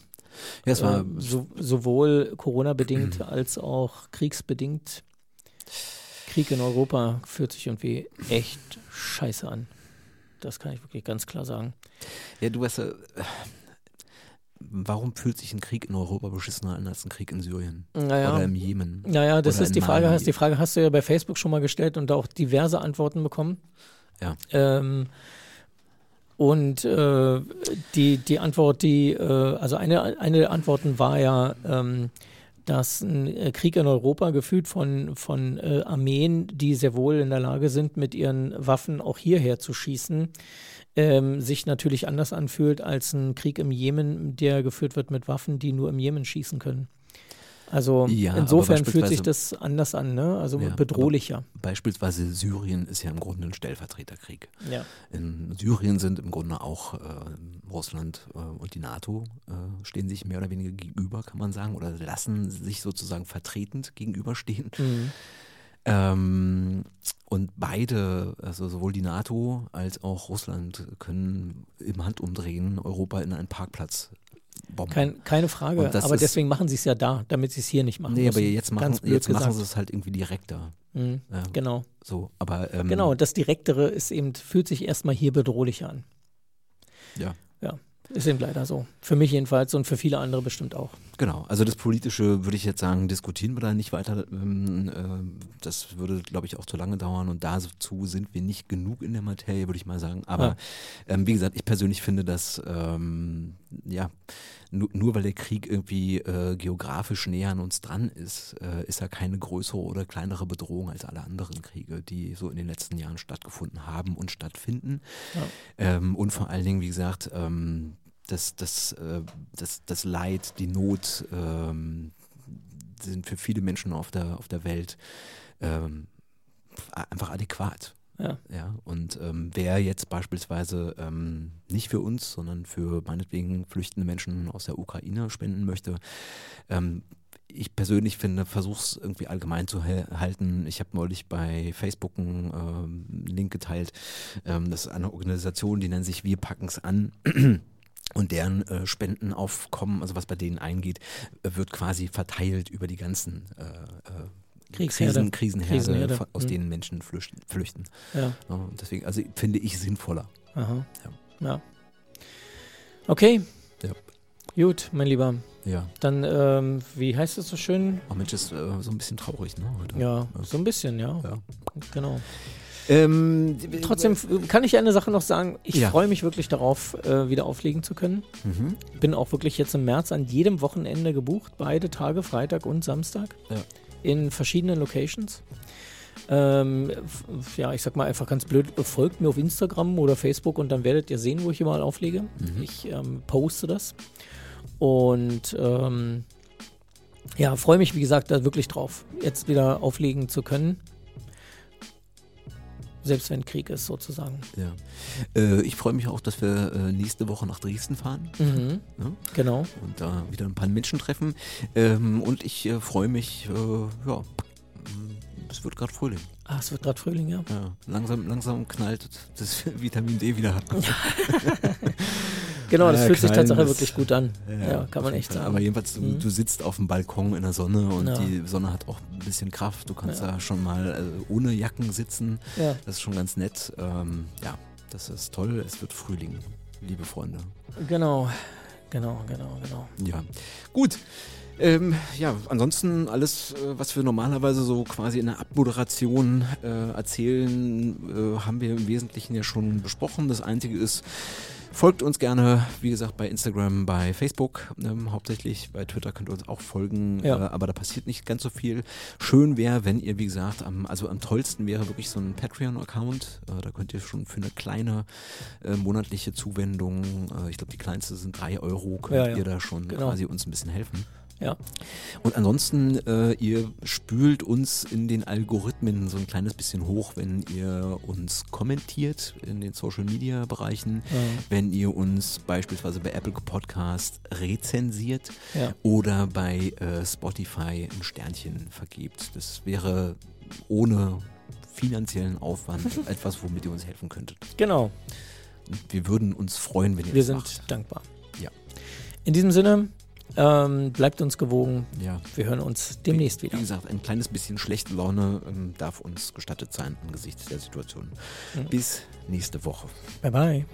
Ja, es war Ähm, so, sowohl Corona-bedingt als auch kriegsbedingt. Krieg in Europa fühlt sich irgendwie echt scheiße an. Das kann ich wirklich ganz klar sagen. Ja, du weißt äh, warum fühlt sich ein Krieg in Europa beschissener an als ein Krieg in Syrien Naja, oder im Jemen? naja das ist die Frage. Mali. Hast, die Frage hast du ja bei Facebook schon mal gestellt und da auch diverse Antworten bekommen. Ja. Ähm, und äh, die, die Antwort, die, äh, also eine, eine der Antworten war ja, ähm, dass ein äh, Krieg in Europa geführt von, von äh, Armeen, die sehr wohl in der Lage sind, mit ihren Waffen auch hierher zu schießen, ähm, sich natürlich anders anfühlt als ein Krieg im Jemen, der geführt wird mit Waffen, die nur im Jemen schießen können. Also Ja, insofern fühlt sich das anders an, ne? Also Ja, bedrohlicher. Beispielsweise Syrien ist ja im Grunde ein Stellvertreterkrieg. Ja. In Syrien sind im Grunde auch äh, Russland äh, und die NATO äh, stehen sich mehr oder weniger gegenüber, kann man sagen, oder lassen sich sozusagen vertretend gegenüberstehen. Mhm. Ähm, und beide, also sowohl die NATO als auch Russland, können im Handumdrehen Europa in einen Parkplatz bomben. Kein, keine Frage, aber ist- deswegen machen sie es ja da, damit sie es hier nicht machen nee, aber müssen. jetzt machen, Ganz jetzt machen sie es halt irgendwie direkter. Mhm. Ja, Genau, So, aber ähm, genau. Das Direktere ist eben, fühlt sich erstmal hier bedrohlicher an. Ja. Ja, ist eben leider so. Für mich jedenfalls und für viele andere bestimmt auch. Genau, also das Politische würde ich jetzt sagen, diskutieren wir da nicht weiter. Ähm, äh, das würde, glaube ich, auch zu lange dauern und dazu sind wir nicht genug in der Materie, würde ich mal sagen. Aber Ja. ähm, wie gesagt, ich persönlich finde, dass ähm, ja nur, nur weil der Krieg irgendwie äh, geografisch näher an uns dran ist, äh, ist er keine größere oder kleinere Bedrohung als alle anderen Kriege, die so in den letzten Jahren stattgefunden haben und stattfinden. Ja. Ähm, und vor allen Dingen, wie gesagt, das, das, äh, das, das Leid, die Not ähm, sind für viele Menschen auf der, auf der Welt ähm, einfach adäquat. Ja. Ja, und ähm, wer jetzt beispielsweise ähm, nicht für uns, sondern für meinetwegen flüchtende Menschen aus der Ukraine spenden möchte, ähm, ich persönlich finde, versuch's irgendwie allgemein zu halten. Ich habe neulich bei Facebook einen ähm, Link geteilt. Ähm, das ist eine Organisation, die nennt sich Wir packen's an. Und deren äh, Spendenaufkommen, also was bei denen eingeht, äh, wird quasi verteilt über die ganzen äh, äh, Kriegsherde. Krisen, Krisenherde, Krisenherde. aus Hm. denen Menschen flüchten. flüchten. Ja. Ja, deswegen, also finde ich sinnvoller. Aha. Ja. Okay. Ja. Gut, mein Lieber. Ja. Dann, ähm, wie heißt es so schön? Oh Mensch, ist äh, so ein bisschen traurig, ne? Heute. Ja, so ein bisschen, ja. Ja. Genau. Ähm, Trotzdem kann ich eine Sache noch sagen. Ich Ja. freue mich wirklich darauf, äh, wieder auflegen zu können. Mhm. Bin auch wirklich jetzt im März an jedem Wochenende gebucht, beide Tage, Freitag und Samstag, Ja. in verschiedenen Locations. Ähm, ja, ich sag mal einfach ganz blöd, folgt mir auf Instagram oder Facebook und dann werdet ihr sehen, wo ich überall auflege. Mhm. Ich ähm, poste das. Und ähm, ja, freue mich, wie gesagt, da wirklich drauf, jetzt wieder auflegen zu können. Selbst wenn Krieg ist, sozusagen. Ja. Äh, ich freue mich auch, dass wir äh, nächste Woche nach Dresden fahren Mhm. ne? Genau. und da wieder ein paar Menschen treffen. Ähm, und ich äh, freue mich, äh, ja, mm, es wird gerade Frühling. Ah, es wird gerade Frühling, ja. Ja, langsam, langsam knallt das Vitamin D wieder. Genau, das Ja, fühlt sich tatsächlich wirklich gut an. Ja, auf kann man echt sagen. Aber jedenfalls, du, Mhm. du sitzt auf dem Balkon in der Sonne und Ja. die Sonne hat auch ein bisschen Kraft. Du kannst Ja. da schon mal äh, ohne Jacken sitzen. Ja, Das ist schon ganz nett. Ähm, ja, das ist toll. Es wird Frühling, liebe Freunde. genau. Genau, genau, genau. Ja, gut. Ähm, ja, ansonsten alles, äh, was wir normalerweise so quasi in der Abmoderation äh, erzählen, äh, haben wir im Wesentlichen ja schon besprochen. Das Einzige ist, folgt uns gerne, wie gesagt, bei Instagram, bei Facebook ähm, hauptsächlich. Bei Twitter könnt ihr uns auch folgen, Ja. äh, aber da passiert nicht ganz so viel. Schön wäre, wenn ihr, wie gesagt, am, also am tollsten wäre wirklich so ein Patreon-Account. Äh, da könnt ihr schon für eine kleine äh, monatliche Zuwendung, äh, ich glaube, die kleinste sind drei Euro, könnt Ja, ja. ihr da schon Genau. quasi uns ein bisschen helfen. Ja. Und ansonsten, äh, ihr spült uns in den Algorithmen so ein kleines bisschen hoch, wenn ihr uns kommentiert in den Social Media Bereichen, Ja. wenn ihr uns beispielsweise bei Apple Podcast rezensiert Ja. oder bei äh, Spotify ein Sternchen vergebt. Das wäre ohne finanziellen Aufwand etwas, womit ihr uns helfen könntet. Genau. Und wir würden uns freuen, wenn ihr Wir das sind macht. dankbar. Ja. In diesem Sinne, ähm, bleibt uns gewogen. Ja. Wir hören uns demnächst wie, wieder. Wie gesagt, ein kleines bisschen schlechte Laune ähm, darf uns gestattet sein angesichts der Situation. Mhm. Bis nächste Woche. Bye bye.